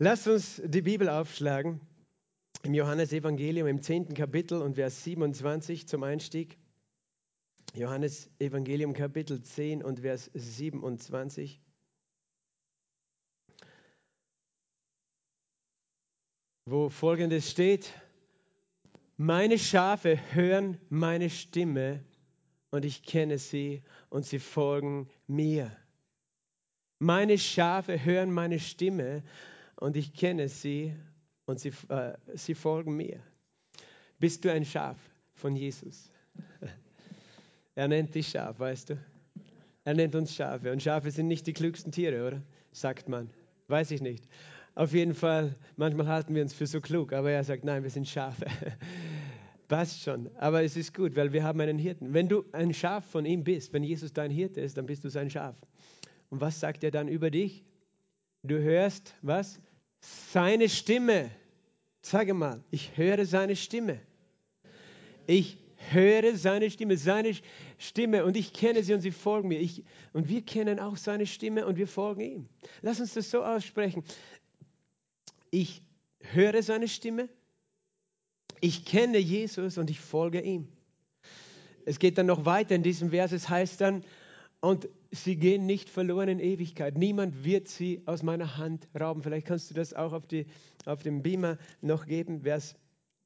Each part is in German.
Lasst uns die Bibel aufschlagen im Johannesevangelium im 10. Kapitel und Vers 27 zum Einstieg. Johannes Evangelium Kapitel 10 und Vers 27. Wo folgendes steht, meine Schafe hören meine Stimme und ich kenne sie und sie folgen mir. Meine Schafe hören meine Stimme und ich kenne sie und sie, äh, sie folgen mir. Bist du ein Schaf von Jesus? Er nennt dich Schaf, weißt du? Er nennt uns Schafe. Und Schafe sind nicht die klügsten Tiere, oder? Sagt man. Weiß ich nicht. Auf jeden Fall, manchmal halten wir uns für so klug, aber er sagt, nein, wir sind Schafe. Passt schon. Aber es ist gut, weil wir haben einen Hirten. Wenn du ein Schaf von ihm bist, wenn Jesus dein Hirte ist, dann bist du sein Schaf. Und was sagt er dann über dich? Du hörst, was? Seine Stimme. Sage mal, ich höre seine Stimme. Ich höre seine Stimme, seine Stimme und ich kenne sie und sie folgen mir. Ich, und wir kennen auch seine Stimme und wir folgen ihm. Lass uns das so aussprechen. Ich höre seine Stimme, ich kenne Jesus und ich folge ihm. Es geht dann noch weiter in diesem Vers, es heißt dann, und sie gehen nicht verloren in Ewigkeit. Niemand wird sie aus meiner Hand rauben. Vielleicht kannst du das auch auf, die, auf dem Beamer noch geben, Vers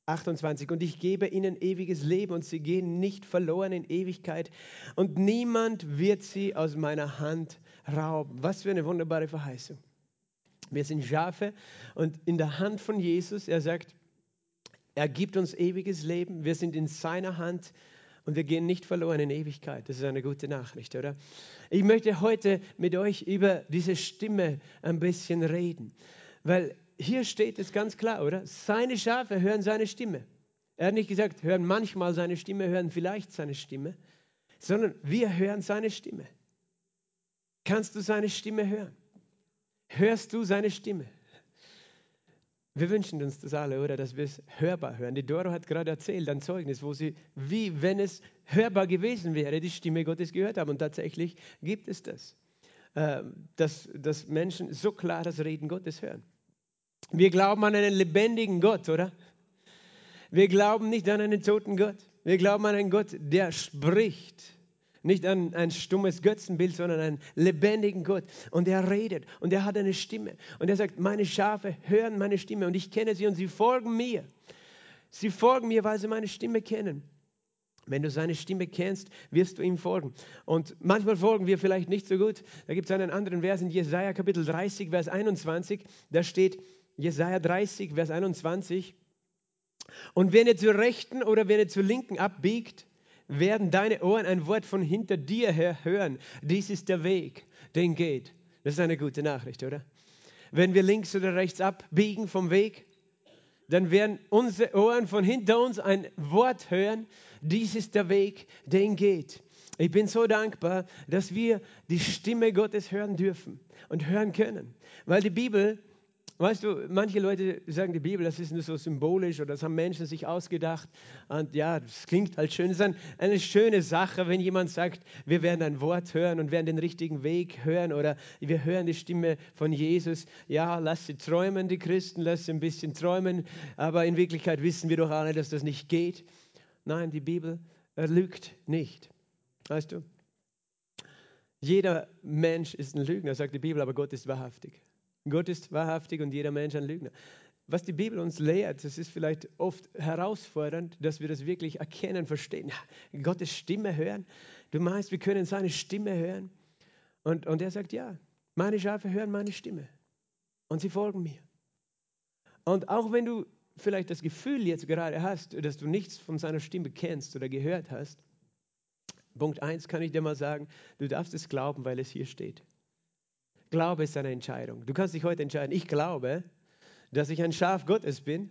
28. Und ich gebe ihnen ewiges Leben und sie gehen nicht verloren in Ewigkeit. Und niemand wird sie aus meiner Hand rauben. Was für eine wunderbare Verheißung. Wir sind Schafe und in der Hand von Jesus, er sagt, er gibt uns ewiges Leben. Wir sind in seiner Hand und wir gehen nicht verloren in Ewigkeit. Das ist eine gute Nachricht, oder? Ich möchte heute mit euch über diese Stimme ein bisschen reden, weil hier steht es ganz klar, oder? Seine Schafe hören seine Stimme. Er hat nicht gesagt, hören manchmal seine Stimme, hören vielleicht seine Stimme, sondern wir hören seine Stimme. Kannst du seine Stimme hören? Hörst du seine Stimme? Wir wünschen uns das alle, oder? Dass wir es hörbar hören. Die Doro hat gerade erzählt, ein Zeugnis, wo sie, wie wenn es hörbar gewesen wäre, die Stimme Gottes gehört haben. Und tatsächlich gibt es das. Äh, dass, dass Menschen so klar das Reden Gottes hören. Wir glauben an einen lebendigen Gott, oder? Wir glauben nicht an einen toten Gott. Wir glauben an einen Gott, der spricht. Nicht an ein stummes Götzenbild, sondern einen lebendigen Gott. Und er redet und er hat eine Stimme. Und er sagt, meine Schafe hören meine Stimme und ich kenne sie und sie folgen mir. Sie folgen mir, weil sie meine Stimme kennen. Wenn du seine Stimme kennst, wirst du ihm folgen. Und manchmal folgen wir vielleicht nicht so gut. Da gibt es einen anderen Vers in Jesaja Kapitel 30, Vers 21. Da steht Jesaja 30, Vers 21. Und wenn ihr zur Rechten oder wenn ihr zur Linken abbiegt, werden deine Ohren ein Wort von hinter dir her hören. Dies ist der Weg, den geht. Das ist eine gute Nachricht, oder? Wenn wir links oder rechts abbiegen vom Weg, dann werden unsere Ohren von hinter uns ein Wort hören. Dies ist der Weg, den geht. Ich bin so dankbar, dass wir die Stimme Gottes hören dürfen und hören können, weil die Bibel Weißt du, manche Leute sagen, die Bibel, das ist nur so symbolisch oder das haben Menschen sich ausgedacht. Und ja, das klingt halt schön. Es ist eine schöne Sache, wenn jemand sagt, wir werden ein Wort hören und werden den richtigen Weg hören oder wir hören die Stimme von Jesus. Ja, lass sie träumen, die Christen, lass sie ein bisschen träumen. Aber in Wirklichkeit wissen wir doch alle, dass das nicht geht. Nein, die Bibel lügt nicht. Weißt du? Jeder Mensch ist ein Lügner, sagt die Bibel, aber Gott ist wahrhaftig. Gott ist wahrhaftig und jeder Mensch ein Lügner. Was die Bibel uns lehrt, das ist vielleicht oft herausfordernd, dass wir das wirklich erkennen, verstehen. Gottes Stimme hören. Du meinst, wir können seine Stimme hören? Und, und er sagt, ja, meine Schafe hören meine Stimme und sie folgen mir. Und auch wenn du vielleicht das Gefühl jetzt gerade hast, dass du nichts von seiner Stimme kennst oder gehört hast, Punkt 1 kann ich dir mal sagen, du darfst es glauben, weil es hier steht. Glaube ist eine Entscheidung. Du kannst dich heute entscheiden, ich glaube, dass ich ein Schaf Gottes bin.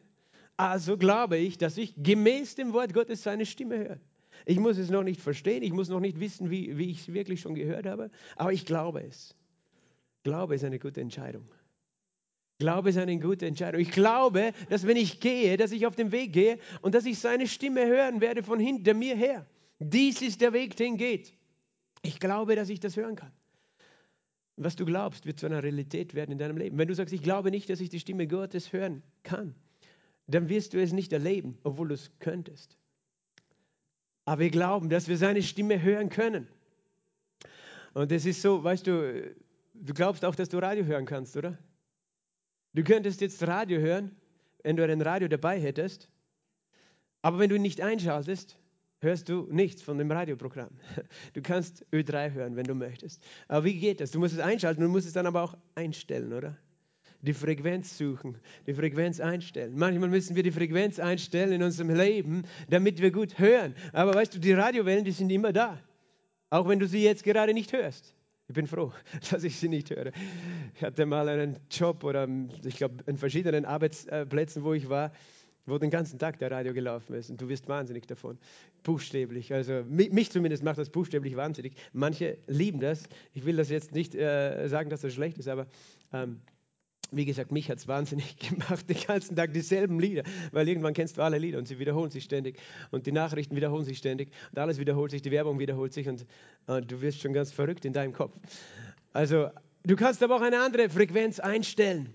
Also glaube ich, dass ich gemäß dem Wort Gottes seine Stimme höre. Ich muss es noch nicht verstehen, ich muss noch nicht wissen, wie, wie ich es wirklich schon gehört habe, aber ich glaube es. Glaube ist eine gute Entscheidung. Glaube ist eine gute Entscheidung. Ich glaube, dass wenn ich gehe, dass ich auf dem Weg gehe und dass ich seine Stimme hören werde von hinter mir her. Dies ist der Weg, den geht. Ich glaube, dass ich das hören kann. Was du glaubst, wird zu einer Realität werden in deinem Leben. Wenn du sagst, ich glaube nicht, dass ich die Stimme Gottes hören kann, dann wirst du es nicht erleben, obwohl du es könntest. Aber wir glauben, dass wir seine Stimme hören können. Und es ist so, weißt du, du glaubst auch, dass du Radio hören kannst, oder? Du könntest jetzt Radio hören, wenn du ein Radio dabei hättest. Aber wenn du ihn nicht einschaltest, hörst du nichts von dem Radioprogramm. Du kannst Ö3 hören, wenn du möchtest. Aber wie geht das? Du musst es einschalten, du musst es dann aber auch einstellen, oder? Die Frequenz suchen, die Frequenz einstellen. Manchmal müssen wir die Frequenz einstellen in unserem Leben, damit wir gut hören. Aber weißt du, die Radiowellen, die sind immer da. Auch wenn du sie jetzt gerade nicht hörst. Ich bin froh, dass ich sie nicht höre. Ich hatte mal einen Job oder ich glaube in verschiedenen Arbeitsplätzen, wo ich war wo den ganzen Tag der Radio gelaufen ist und du wirst wahnsinnig davon. Buchstäblich. Also mich zumindest macht das buchstäblich wahnsinnig. Manche lieben das. Ich will das jetzt nicht äh, sagen, dass das schlecht ist, aber ähm, wie gesagt, mich hat es wahnsinnig gemacht, den ganzen Tag dieselben Lieder, weil irgendwann kennst du alle Lieder und sie wiederholen sich ständig und die Nachrichten wiederholen sich ständig und alles wiederholt sich, die Werbung wiederholt sich und, und du wirst schon ganz verrückt in deinem Kopf. Also du kannst aber auch eine andere Frequenz einstellen.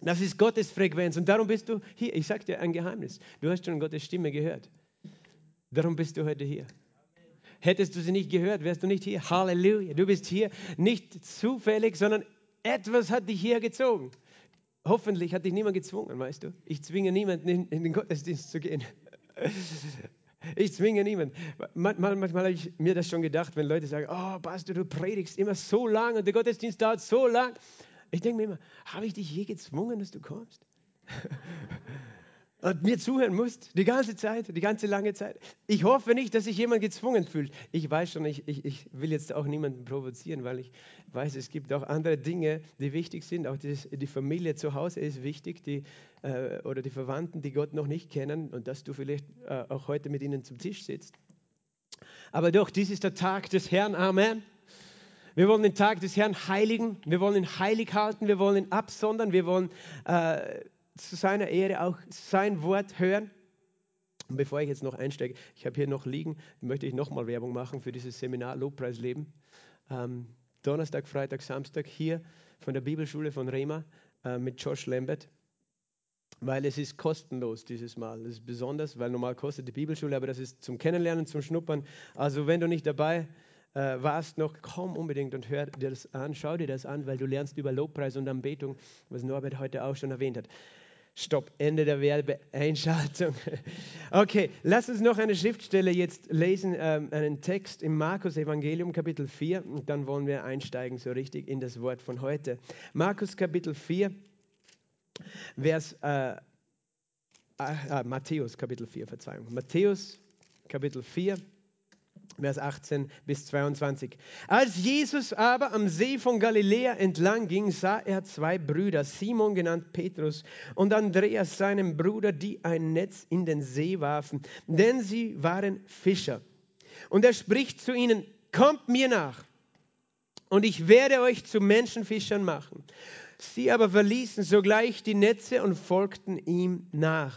Das ist Gottes Frequenz und darum bist du hier. Ich sage dir ein Geheimnis. Du hast schon Gottes Stimme gehört. Darum bist du heute hier. Hättest du sie nicht gehört, wärst du nicht hier. Halleluja. Du bist hier nicht zufällig, sondern etwas hat dich hier gezogen. Hoffentlich hat dich niemand gezwungen, weißt du. Ich zwinge niemanden in, in den Gottesdienst zu gehen. Ich zwinge niemanden. Manchmal, manchmal habe ich mir das schon gedacht, wenn Leute sagen, oh Pastor, du predigst immer so lang und der Gottesdienst dauert so lang. Ich denke mir immer, habe ich dich je gezwungen, dass du kommst? und mir zuhören musst, die ganze Zeit, die ganze lange Zeit. Ich hoffe nicht, dass sich jemand gezwungen fühlt. Ich weiß schon, ich, ich, ich will jetzt auch niemanden provozieren, weil ich weiß, es gibt auch andere Dinge, die wichtig sind. Auch die, die Familie zu Hause ist wichtig, die, äh, oder die Verwandten, die Gott noch nicht kennen und dass du vielleicht äh, auch heute mit ihnen zum Tisch sitzt. Aber doch, dies ist der Tag des Herrn. Amen. Wir wollen den Tag des Herrn heiligen, wir wollen ihn heilig halten, wir wollen ihn absondern, wir wollen äh, zu seiner Ehre auch sein Wort hören. Und bevor ich jetzt noch einsteige, ich habe hier noch liegen, möchte ich nochmal Werbung machen für dieses Seminar Lobpreisleben. Ähm, Donnerstag, Freitag, Samstag hier von der Bibelschule von Rema äh, mit Josh Lambert weil es ist kostenlos dieses Mal. Das ist besonders, weil normal kostet die Bibelschule, aber das ist zum Kennenlernen, zum Schnuppern. Also wenn du nicht dabei äh, warst noch, komm unbedingt und hör dir das an, schau dir das an, weil du lernst über Lobpreis und Anbetung, was Norbert heute auch schon erwähnt hat. Stopp, Ende der Werbeeinschaltung. Okay, lass uns noch eine Schriftstelle jetzt lesen, ähm, einen Text im Markus Evangelium Kapitel 4 und dann wollen wir einsteigen so richtig in das Wort von heute. Markus Kapitel 4, Vers, äh, äh, äh, Matthäus Kapitel 4, Verzeihung. Matthäus Kapitel 4, Vers 18 bis 22. Als Jesus aber am See von Galiläa entlang ging, sah er zwei Brüder, Simon genannt Petrus und Andreas seinem Bruder, die ein Netz in den See warfen, denn sie waren Fischer. Und er spricht zu ihnen, kommt mir nach und ich werde euch zu Menschenfischern machen. Sie aber verließen sogleich die Netze und folgten ihm nach.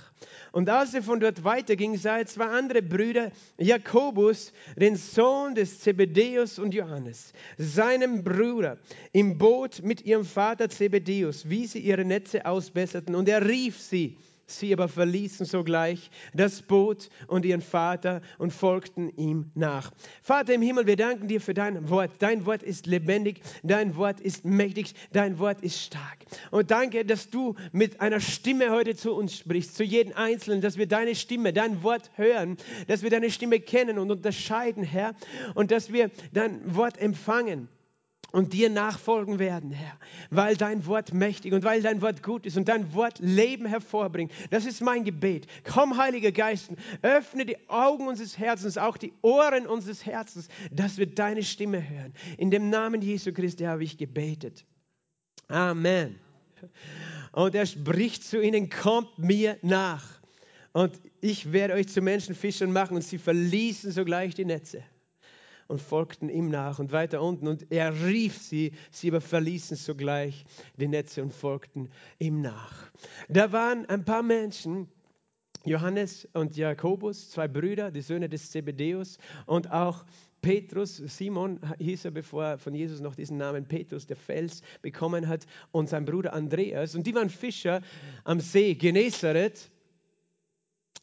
Und als er von dort weiterging, sah er zwei andere Brüder, Jakobus, den Sohn des Zebedäus und Johannes, seinem Bruder, im Boot mit ihrem Vater Zebedäus, wie sie ihre Netze ausbesserten. Und er rief sie. Sie aber verließen sogleich das Boot und ihren Vater und folgten ihm nach. Vater im Himmel, wir danken dir für dein Wort. Dein Wort ist lebendig, dein Wort ist mächtig, dein Wort ist stark. Und danke, dass du mit einer Stimme heute zu uns sprichst, zu jedem Einzelnen, dass wir deine Stimme, dein Wort hören, dass wir deine Stimme kennen und unterscheiden, Herr, und dass wir dein Wort empfangen und dir nachfolgen werden, Herr, weil dein Wort mächtig und weil dein Wort gut ist und dein Wort Leben hervorbringt. Das ist mein Gebet. Komm, Heiliger Geist, öffne die Augen unseres Herzens, auch die Ohren unseres Herzens, dass wir deine Stimme hören. In dem Namen Jesu Christi habe ich gebetet. Amen. Und er spricht zu ihnen, kommt mir nach. Und ich werde euch zu Menschenfischern machen. Und sie verließen sogleich die Netze und folgten ihm nach und weiter unten. Und er rief sie, sie aber verließen sogleich die Netze und folgten ihm nach. Da waren ein paar Menschen, Johannes und Jakobus, zwei Brüder, die Söhne des Zebedäus und auch Petrus, Simon hieß er, bevor er von Jesus noch diesen Namen Petrus, der Fels, bekommen hat, und sein Bruder Andreas. Und die waren Fischer am See Genezareth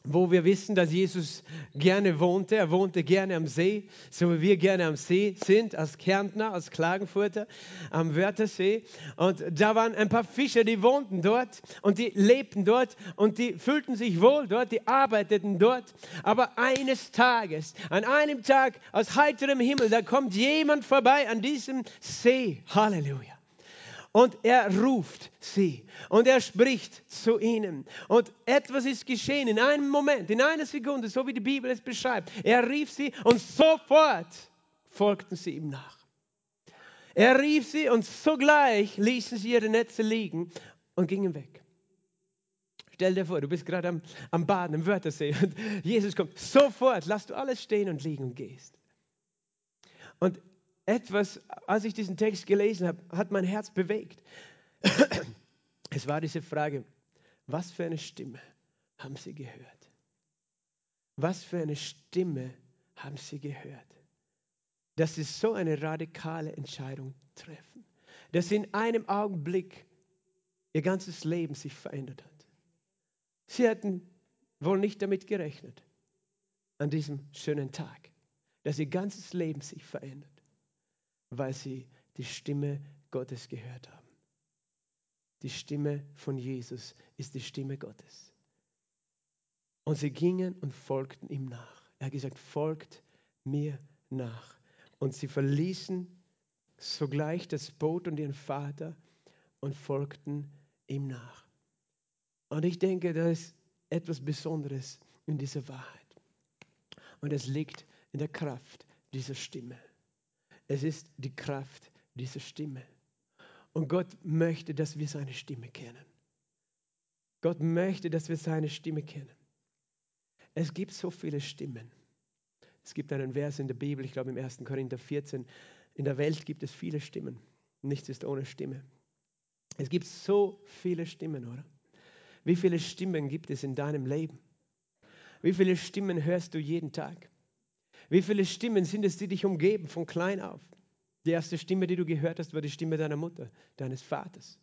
wo wir wissen, dass Jesus gerne wohnte. Er wohnte gerne am See, so wie wir gerne am See sind, als Kärntner, als Klagenfurter, am Wörthersee. Und da waren ein paar Fischer, die wohnten dort und die lebten dort und die fühlten sich wohl dort, die arbeiteten dort. Aber eines Tages, an einem Tag aus heiterem Himmel, da kommt jemand vorbei an diesem See. Halleluja und er ruft sie und er spricht zu ihnen. Und etwas ist geschehen in einem Moment, in einer Sekunde, so wie die Bibel es beschreibt. Er rief sie und sofort folgten sie ihm nach. Er rief sie und sogleich ließen sie ihre Netze liegen und gingen weg. Stell dir vor, du bist gerade am, am Baden im Wörthersee und Jesus kommt. Sofort, lass du alles stehen und liegen und gehst. Und etwas, als ich diesen Text gelesen habe, hat mein Herz bewegt. Es war diese Frage, was für eine Stimme haben Sie gehört? Was für eine Stimme haben Sie gehört? Dass Sie so eine radikale Entscheidung treffen, dass in einem Augenblick Ihr ganzes Leben sich verändert hat. Sie hatten wohl nicht damit gerechnet, an diesem schönen Tag, dass Ihr ganzes Leben sich verändert weil sie die Stimme Gottes gehört haben. Die Stimme von Jesus ist die Stimme Gottes. Und sie gingen und folgten ihm nach. Er hat gesagt, folgt mir nach. Und sie verließen sogleich das Boot und ihren Vater und folgten ihm nach. Und ich denke, da ist etwas Besonderes in dieser Wahrheit. Und es liegt in der Kraft dieser Stimme. Es ist die Kraft dieser Stimme. Und Gott möchte, dass wir seine Stimme kennen. Gott möchte, dass wir seine Stimme kennen. Es gibt so viele Stimmen. Es gibt einen Vers in der Bibel, ich glaube im 1. Korinther 14, in der Welt gibt es viele Stimmen. Nichts ist ohne Stimme. Es gibt so viele Stimmen, oder? Wie viele Stimmen gibt es in deinem Leben? Wie viele Stimmen hörst du jeden Tag? Wie viele Stimmen sind es, die dich umgeben von klein auf? Die erste Stimme, die du gehört hast, war die Stimme deiner Mutter, deines Vaters.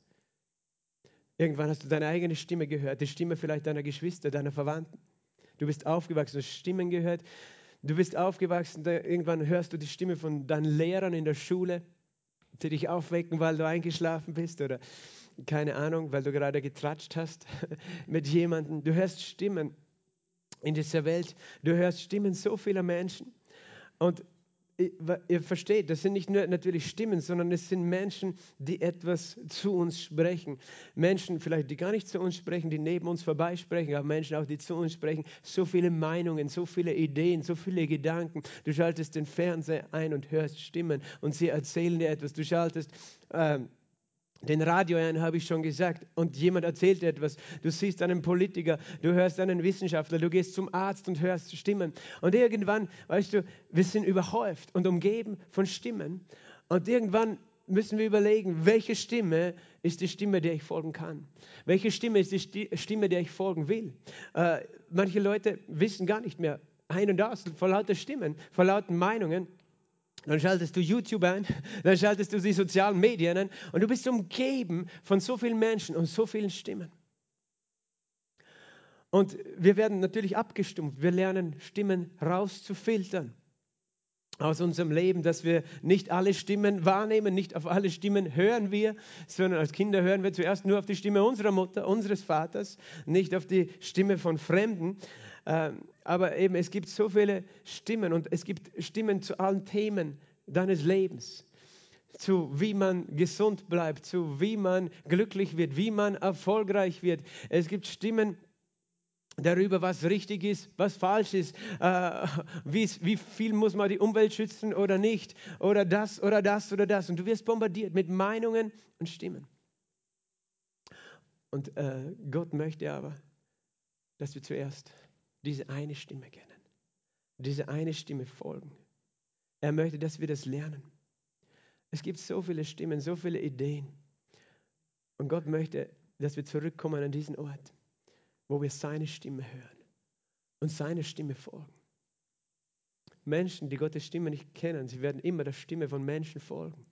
Irgendwann hast du deine eigene Stimme gehört, die Stimme vielleicht deiner Geschwister, deiner Verwandten. Du bist aufgewachsen, hast Stimmen gehört. Du bist aufgewachsen, irgendwann hörst du die Stimme von deinen Lehrern in der Schule, die dich aufwecken, weil du eingeschlafen bist oder keine Ahnung, weil du gerade getratscht hast mit jemandem. Du hörst Stimmen in dieser Welt. Du hörst Stimmen so vieler Menschen. Und ihr versteht, das sind nicht nur natürlich Stimmen, sondern es sind Menschen, die etwas zu uns sprechen. Menschen vielleicht, die gar nicht zu uns sprechen, die neben uns vorbeisprechen, aber Menschen auch, die zu uns sprechen. So viele Meinungen, so viele Ideen, so viele Gedanken. Du schaltest den Fernseher ein und hörst Stimmen und sie erzählen dir etwas. Du schaltest... Ähm, den Radio ein, habe ich schon gesagt, und jemand erzählt etwas. Du siehst einen Politiker, du hörst einen Wissenschaftler, du gehst zum Arzt und hörst Stimmen. Und irgendwann, weißt du, wir sind überhäuft und umgeben von Stimmen. Und irgendwann müssen wir überlegen, welche Stimme ist die Stimme, der ich folgen kann? Welche Stimme ist die Stimme, der ich folgen will? Äh, manche Leute wissen gar nicht mehr ein und aus vor lauter Stimmen, vor lauter Meinungen. Dann schaltest du YouTube ein, dann schaltest du die sozialen Medien ein und du bist umgeben von so vielen Menschen und so vielen Stimmen. Und wir werden natürlich abgestumpft. Wir lernen Stimmen rauszufiltern aus unserem Leben, dass wir nicht alle Stimmen wahrnehmen, nicht auf alle Stimmen hören wir, sondern als Kinder hören wir zuerst nur auf die Stimme unserer Mutter, unseres Vaters, nicht auf die Stimme von Fremden. Ähm, aber eben, es gibt so viele Stimmen und es gibt Stimmen zu allen Themen deines Lebens. Zu wie man gesund bleibt, zu wie man glücklich wird, wie man erfolgreich wird. Es gibt Stimmen darüber, was richtig ist, was falsch ist, äh, wie, wie viel muss man die Umwelt schützen oder nicht, oder das oder das oder das. Und du wirst bombardiert mit Meinungen und Stimmen. Und äh, Gott möchte aber, dass wir zuerst diese eine Stimme kennen, diese eine Stimme folgen. Er möchte, dass wir das lernen. Es gibt so viele Stimmen, so viele Ideen. Und Gott möchte, dass wir zurückkommen an diesen Ort, wo wir seine Stimme hören und seine Stimme folgen. Menschen, die Gottes Stimme nicht kennen, sie werden immer der Stimme von Menschen folgen.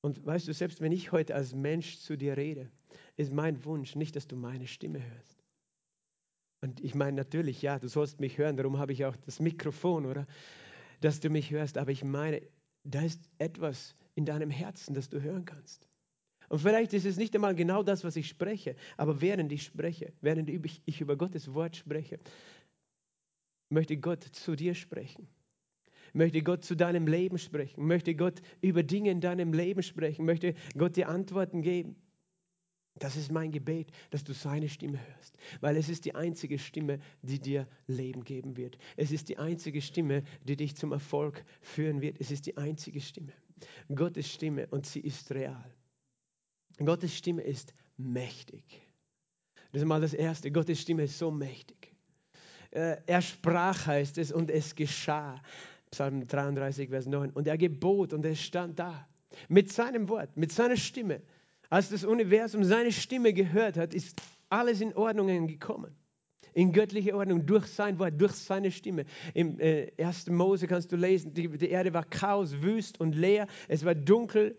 Und weißt du, selbst wenn ich heute als Mensch zu dir rede, ist mein Wunsch nicht, dass du meine Stimme hörst. Und ich meine natürlich, ja, du sollst mich hören, darum habe ich auch das Mikrofon, oder? Dass du mich hörst, aber ich meine, da ist etwas in deinem Herzen, das du hören kannst. Und vielleicht ist es nicht einmal genau das, was ich spreche, aber während ich spreche, während ich über Gottes Wort spreche, möchte Gott zu dir sprechen möchte Gott zu deinem Leben sprechen, möchte Gott über Dinge in deinem Leben sprechen, möchte Gott dir Antworten geben. Das ist mein Gebet, dass du seine Stimme hörst, weil es ist die einzige Stimme, die dir Leben geben wird. Es ist die einzige Stimme, die dich zum Erfolg führen wird. Es ist die einzige Stimme. Gottes Stimme und sie ist real. Gottes Stimme ist mächtig. Das ist mal das Erste. Gottes Stimme ist so mächtig. Äh, er sprach, heißt es, und es geschah. Psalm 33, Vers 9. Und er gebot und er stand da mit seinem Wort, mit seiner Stimme. Als das Universum seine Stimme gehört hat, ist alles in Ordnung gekommen. In göttliche Ordnung, durch sein Wort, durch seine Stimme. Im äh, 1. Mose kannst du lesen, die, die Erde war Chaos, wüst und leer, es war dunkel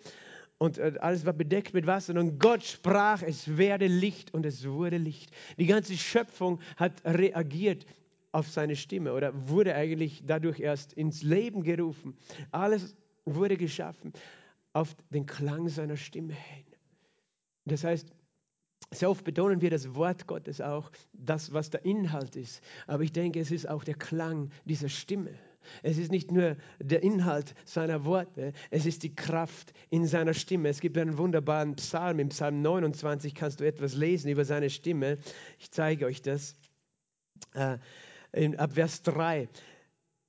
und äh, alles war bedeckt mit Wasser. Und Gott sprach, es werde Licht und es wurde Licht. Die ganze Schöpfung hat reagiert auf seine Stimme oder wurde eigentlich dadurch erst ins Leben gerufen. Alles wurde geschaffen auf den Klang seiner Stimme hin. Das heißt, sehr oft betonen wir das Wort Gottes auch, das, was der Inhalt ist. Aber ich denke, es ist auch der Klang dieser Stimme. Es ist nicht nur der Inhalt seiner Worte, es ist die Kraft in seiner Stimme. Es gibt einen wunderbaren Psalm, im Psalm 29 kannst du etwas lesen über seine Stimme. Ich zeige euch das. Äh, in, ab Vers 3.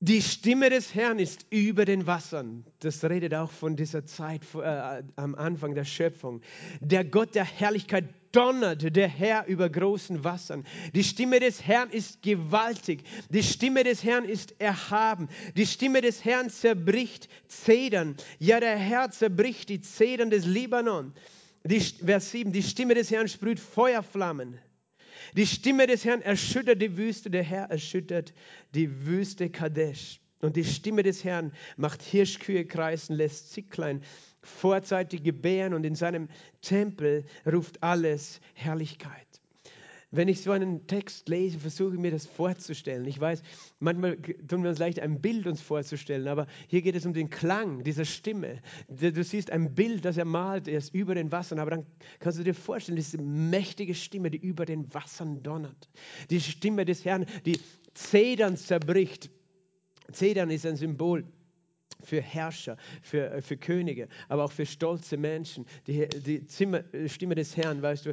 Die Stimme des Herrn ist über den Wassern. Das redet auch von dieser Zeit äh, am Anfang der Schöpfung. Der Gott der Herrlichkeit donnert der Herr über großen Wassern. Die Stimme des Herrn ist gewaltig. Die Stimme des Herrn ist erhaben. Die Stimme des Herrn zerbricht Zedern. Ja, der Herr zerbricht die Zedern des Libanon. Die, Vers 7. Die Stimme des Herrn sprüht Feuerflammen. Die Stimme des Herrn erschüttert die Wüste, der Herr erschüttert die Wüste Kadesh. Und die Stimme des Herrn macht Hirschkühe kreisen, lässt Zicklein vorzeitig gebären und in seinem Tempel ruft alles Herrlichkeit. Wenn ich so einen Text lese, versuche ich mir das vorzustellen. Ich weiß, manchmal tun wir uns leicht ein Bild uns vorzustellen, aber hier geht es um den Klang dieser Stimme. Du siehst ein Bild, das er malt, er ist über den Wassern, aber dann kannst du dir vorstellen, diese mächtige Stimme, die über den Wassern donnert. Die Stimme des Herrn, die Zedern zerbricht. Zedern ist ein Symbol für Herrscher, für, für Könige, aber auch für stolze Menschen. Die, die Stimme des Herrn, weißt du,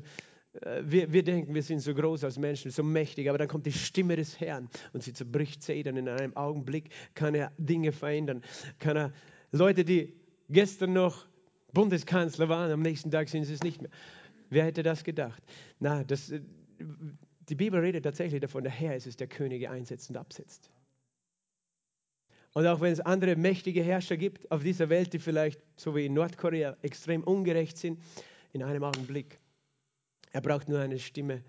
äh, wir, wir, denken, wir sind so groß als Menschen, so mächtig, aber dann kommt die Stimme des Herrn und sie zerbricht Zedern. In einem Augenblick kann er Dinge verändern. Kann er Leute, die gestern noch Bundeskanzler waren, am nächsten Tag sind sie es nicht mehr. Wer hätte das gedacht? Na, das, äh, die Bibel redet tatsächlich davon, der Herr ist es, der Könige einsetzt und absetzt. Und auch wenn es andere mächtige Herrscher gibt auf dieser Welt, die vielleicht, so wie in Nordkorea, extrem ungerecht sind, in einem Augenblick er braucht nur eine Stimme,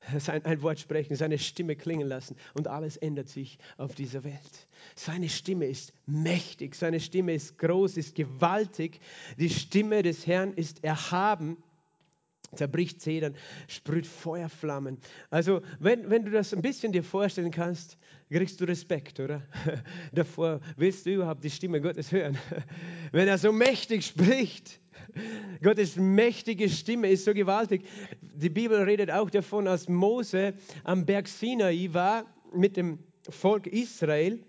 ein Wort sprechen, seine Stimme klingen lassen und alles ändert sich auf dieser Welt. Seine Stimme ist mächtig, seine Stimme ist groß, ist gewaltig. Die Stimme des Herrn ist erhaben zerbricht Zedern, sprüht Feuerflammen. Also, wenn, wenn du das ein bisschen dir vorstellen kannst, kriegst du Respekt, oder? Davor willst du überhaupt die Stimme Gottes hören. Wenn er so mächtig spricht, Gottes mächtige Stimme ist so gewaltig. Die Bibel redet auch davon, als Mose am Berg Sinai war mit dem Volk Israel.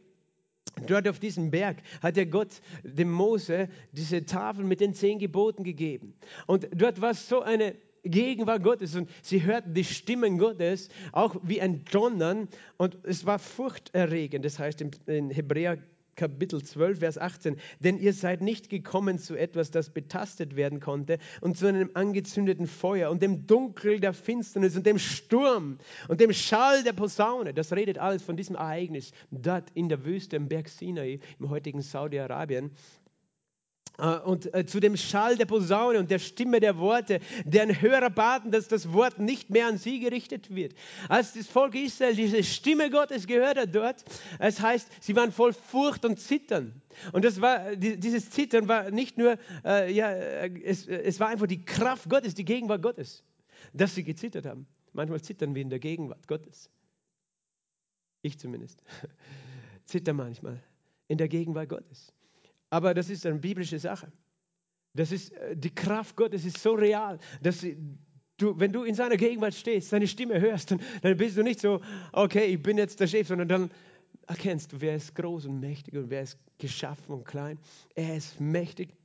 Dort auf diesem Berg hat der Gott dem Mose diese Tafel mit den zehn Geboten gegeben. Und dort war so eine Gegenwart Gottes und sie hörten die Stimmen Gottes auch wie ein Donnern und es war furchterregend. Das heißt in Hebräer Kapitel 12, Vers 18. Denn ihr seid nicht gekommen zu etwas, das betastet werden konnte und zu einem angezündeten Feuer und dem Dunkel der Finsternis und dem Sturm und dem Schall der Posaune. Das redet alles von diesem Ereignis dort in der Wüste im Berg Sinai im heutigen Saudi-Arabien. Äh, und äh, zu dem Schall der Posaune und der Stimme der Worte, deren Hörer baten, dass das Wort nicht mehr an sie gerichtet wird. Als das Volk Israel diese Stimme Gottes gehört hat dort, es heißt, sie waren voll Furcht und Zittern. Und das war, dieses Zittern war nicht nur, äh, ja, es, es war einfach die Kraft Gottes, die Gegenwart Gottes, dass sie gezittert haben. Manchmal zittern wir in der Gegenwart Gottes. Ich zumindest. Zitter manchmal in der Gegenwart Gottes. Aber das ist eine biblische Sache. Das ist, äh, die Kraft Gottes ist so real, dass du, wenn du in seiner Gegenwart stehst, seine Stimme hörst, dann, dann bist du nicht so, okay, ich bin jetzt der Chef, sondern dann erkennst du, wer ist groß und mächtig und wer ist geschaffen und klein. Er ist mächtig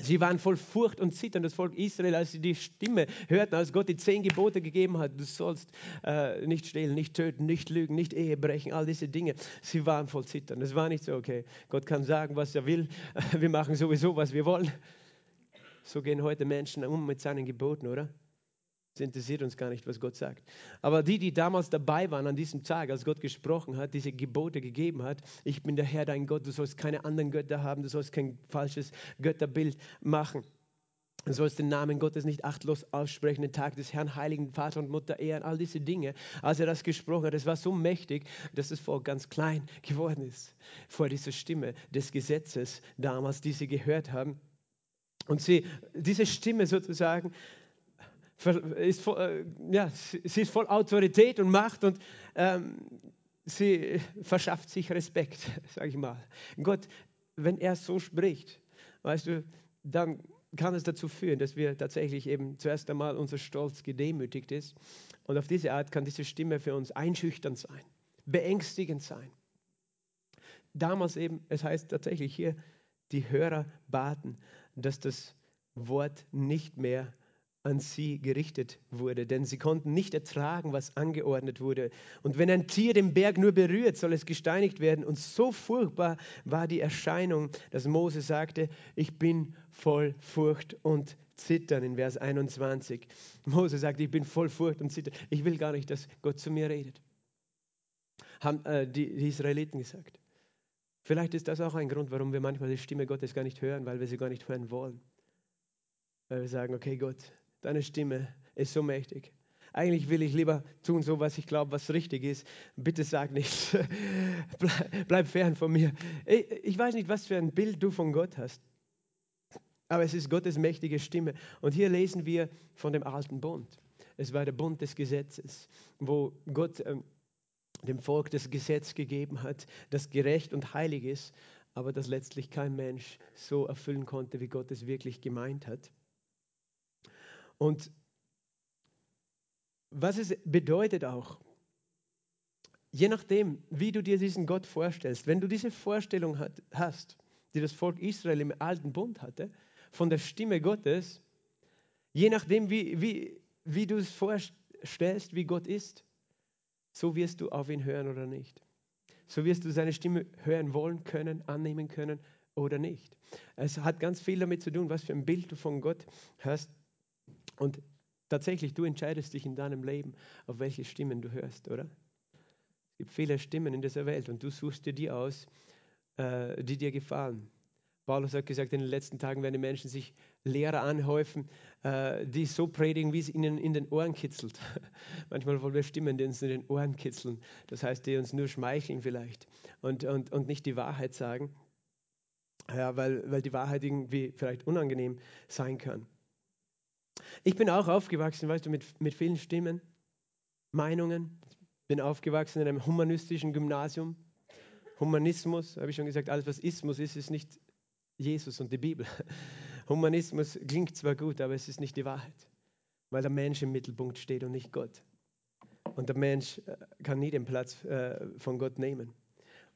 Sie waren voll Furcht und Zittern, das Volk Israel, als sie die Stimme hörten, als Gott die zehn Gebote gegeben hat. Du sollst äh, nicht stehlen, nicht töten, nicht lügen, nicht Ehe brechen, all diese Dinge. Sie waren voll Zittern. Es war nicht so, okay, Gott kann sagen, was er will. Wir machen sowieso, was wir wollen. So gehen heute Menschen um mit seinen Geboten, oder? Es interessiert uns gar nicht, was Gott sagt. Aber die, die damals dabei waren an diesem Tag, als Gott gesprochen hat, diese Gebote gegeben hat, ich bin der Herr dein Gott, du sollst keine anderen Götter haben, du sollst kein falsches Götterbild machen. Du sollst den Namen Gottes nicht achtlos aussprechen, den Tag des Herrn, Heiligen Vater und Mutter ehren, all diese Dinge. Als er das gesprochen hat, es war so mächtig, dass das Volk ganz klein geworden ist vor dieser Stimme des Gesetzes damals, die sie gehört haben. Und sie, diese Stimme sozusagen ist äh, ja, sie ist voll Autorität und Macht und ähm, sie verschafft sich Respekt, sage ich mal. Gott, wenn er so spricht, weißt du, dann kann es dazu führen, dass wir tatsächlich eben zuerst einmal unser Stolz gedemütigt ist. Und auf diese Art kann diese Stimme für uns einschüchternd sein, beängstigend sein. Damals eben, es heißt tatsächlich hier, die Hörer baten, dass das Wort nicht mehr an sie gerichtet wurde, denn sie konnten nicht ertragen, was angeordnet wurde. Und wenn ein Tier den Berg nur berührt, soll es gesteinigt werden. Und so furchtbar war die Erscheinung, dass Mose sagte, ich bin voll Furcht und Zittern in Vers 21. Mose sagt, ich bin voll Furcht und Zittern. Ich will gar nicht, dass Gott zu mir redet. Haben äh, die, die Israeliten gesagt. Vielleicht ist das auch ein Grund, warum wir manchmal die Stimme Gottes gar nicht hören, weil wir sie gar nicht hören wollen. Weil wir sagen, okay Gott, Deine Stimme ist so mächtig. Eigentlich will ich lieber tun, so was ich glaube, was richtig ist. Bitte sag nichts. Bleib fern von mir. Ich weiß nicht, was für ein Bild du von Gott hast. Aber es ist Gottes mächtige Stimme. Und hier lesen wir von dem alten Bund. Es war der Bund des Gesetzes, wo Gott ähm, dem Volk das Gesetz gegeben hat, das gerecht und heilig ist, aber das letztlich kein Mensch so erfüllen konnte, wie Gott es wirklich gemeint hat. Und was es bedeutet auch, je nachdem, wie du dir diesen Gott vorstellst, wenn du diese Vorstellung hat, hast, die das Volk Israel im alten Bund hatte, von der Stimme Gottes, je nachdem, wie, wie, wie du es vorstellst, wie Gott ist, so wirst du auf ihn hören oder nicht. So wirst du seine Stimme hören wollen können, annehmen können oder nicht. Es hat ganz viel damit zu tun, was für ein Bild du von Gott hast und tatsächlich, du entscheidest dich in deinem Leben, auf welche Stimmen du hörst, oder? Es gibt viele Stimmen in dieser Welt und du suchst dir die aus, äh, die dir gefallen. Paulus hat gesagt, in den letzten Tagen werden die Menschen sich Lehrer anhäufen, äh, die so predigen, wie es ihnen in den Ohren kitzelt. Manchmal wollen wir Stimmen, die uns in den Ohren kitzeln. Das heißt, die uns nur schmeicheln vielleicht und, und, und nicht die Wahrheit sagen, ja, weil, weil die Wahrheit irgendwie vielleicht unangenehm sein kann. Ich bin auch aufgewachsen, weißt du, mit, mit vielen Stimmen, Meinungen. Bin aufgewachsen in einem humanistischen Gymnasium. Humanismus, habe ich schon gesagt, alles was Ismus ist, ist nicht Jesus und die Bibel. Humanismus klingt zwar gut, aber es ist nicht die Wahrheit, weil der Mensch im Mittelpunkt steht und nicht Gott. Und der Mensch äh, kann nie den Platz äh, von Gott nehmen.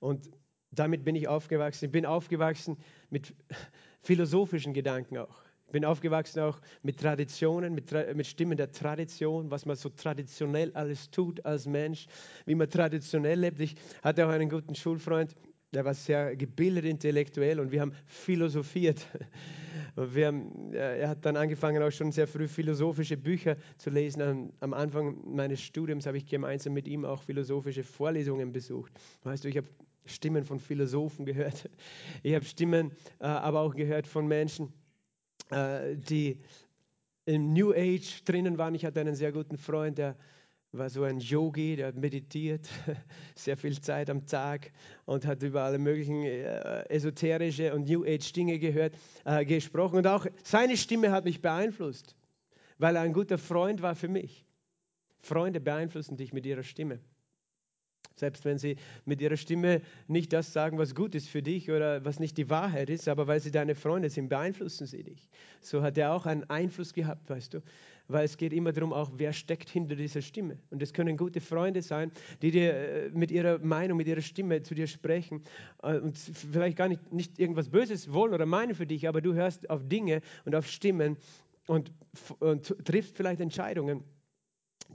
Und damit bin ich aufgewachsen. Ich bin aufgewachsen mit philosophischen Gedanken auch bin aufgewachsen auch mit Traditionen, mit, mit Stimmen der Tradition, was man so traditionell alles tut als Mensch, wie man traditionell lebt. Ich hatte auch einen guten Schulfreund, der war sehr gebildet intellektuell und wir haben philosophiert. Wir haben, er hat dann angefangen, auch schon sehr früh philosophische Bücher zu lesen. Am, am Anfang meines Studiums habe ich gemeinsam mit ihm auch philosophische Vorlesungen besucht. Weißt du, ich habe Stimmen von Philosophen gehört. Ich habe Stimmen äh, aber auch gehört von Menschen, äh, die im New Age drinnen waren. Ich hatte einen sehr guten Freund, der war so ein Yogi, der meditiert, sehr viel Zeit am Tag und hat über alle möglichen äh, esoterische und New Age Dinge gehört, äh, gesprochen. Und auch seine Stimme hat mich beeinflusst, weil er ein guter Freund war für mich. Freunde beeinflussen dich mit ihrer Stimme. Selbst wenn sie mit ihrer Stimme nicht das sagen, was gut ist für dich oder was nicht die Wahrheit ist, aber weil sie deine Freunde sind, beeinflussen sie dich. So hat er auch einen Einfluss gehabt, weißt du. Weil es geht immer darum, auch wer steckt hinter dieser Stimme. Und es können gute Freunde sein, die dir äh, mit ihrer Meinung, mit ihrer Stimme zu dir sprechen äh, und vielleicht gar nicht, nicht irgendwas Böses wollen oder meinen für dich, aber du hörst auf Dinge und auf Stimmen und, und triffst vielleicht Entscheidungen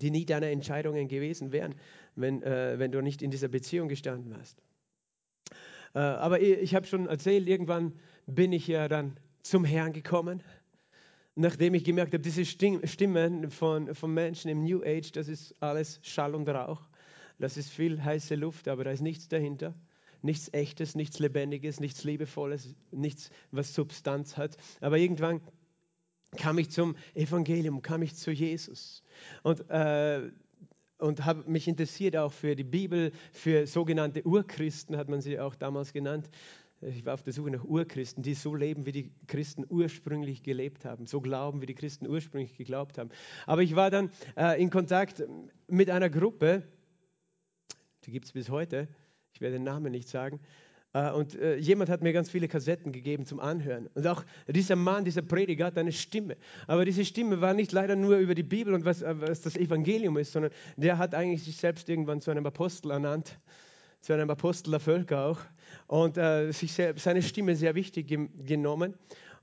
die nie deine Entscheidungen gewesen wären, wenn, äh, wenn du nicht in dieser Beziehung gestanden hast. Äh, aber ich, ich habe schon erzählt, irgendwann bin ich ja dann zum Herrn gekommen, nachdem ich gemerkt habe, diese Stimmen von, von Menschen im New Age, das ist alles Schall und Rauch. Das ist viel heiße Luft, aber da ist nichts dahinter. Nichts Echtes, nichts Lebendiges, nichts Liebevolles, nichts, was Substanz hat. Aber irgendwann kam ich zum Evangelium, kam ich zu Jesus. Und, äh, und habe mich interessiert auch für die Bibel, für sogenannte Urchristen hat man sie auch damals genannt. Ich war auf der Suche nach Urchristen, die so leben, wie die Christen ursprünglich gelebt haben, so glauben, wie die Christen ursprünglich geglaubt haben. Aber ich war dann äh, in Kontakt mit einer Gruppe, die gibt es bis heute, ich werde den Namen nicht sagen, und äh, jemand hat mir ganz viele Kassetten gegeben zum Anhören. Und auch dieser Mann, dieser Prediger hat eine Stimme. Aber diese Stimme war nicht leider nur über die Bibel und was, äh, was das Evangelium ist, sondern der hat eigentlich sich selbst irgendwann zu einem Apostel ernannt, zu einem Apostel der Völker auch. Und äh, sich sehr, seine Stimme sehr wichtig ge genommen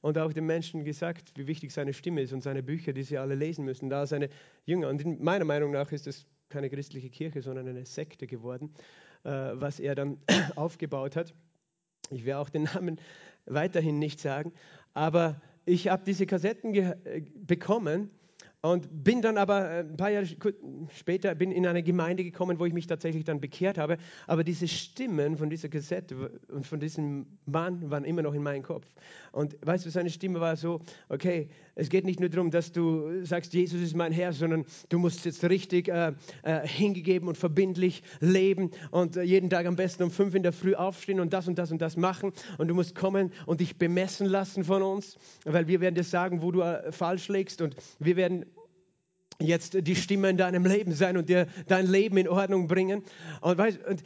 und auch den Menschen gesagt, wie wichtig seine Stimme ist und seine Bücher, die sie alle lesen müssen. Da seine Jünger. Und meiner Meinung nach ist es keine christliche Kirche, sondern eine Sekte geworden. Äh, was er dann aufgebaut hat. Ich werde auch den Namen weiterhin nicht sagen, aber ich habe diese Kassetten äh, bekommen und bin dann aber äh, ein paar Jahre später bin in eine Gemeinde gekommen, wo ich mich tatsächlich dann bekehrt habe. Aber diese Stimmen von dieser Kassette und von diesem Mann waren immer noch in meinem Kopf. Und weißt du, seine Stimme war so, okay, es geht nicht nur darum, dass du sagst, Jesus ist mein Herr, sondern du musst jetzt richtig äh, äh, hingegeben und verbindlich leben und äh, jeden Tag am besten um fünf in der Früh aufstehen und das und das und das machen. Und du musst kommen und dich bemessen lassen von uns, weil wir werden dir sagen, wo du äh, falsch legst und wir werden jetzt die Stimme in deinem Leben sein und dir dein Leben in Ordnung bringen. Und, weißt, und,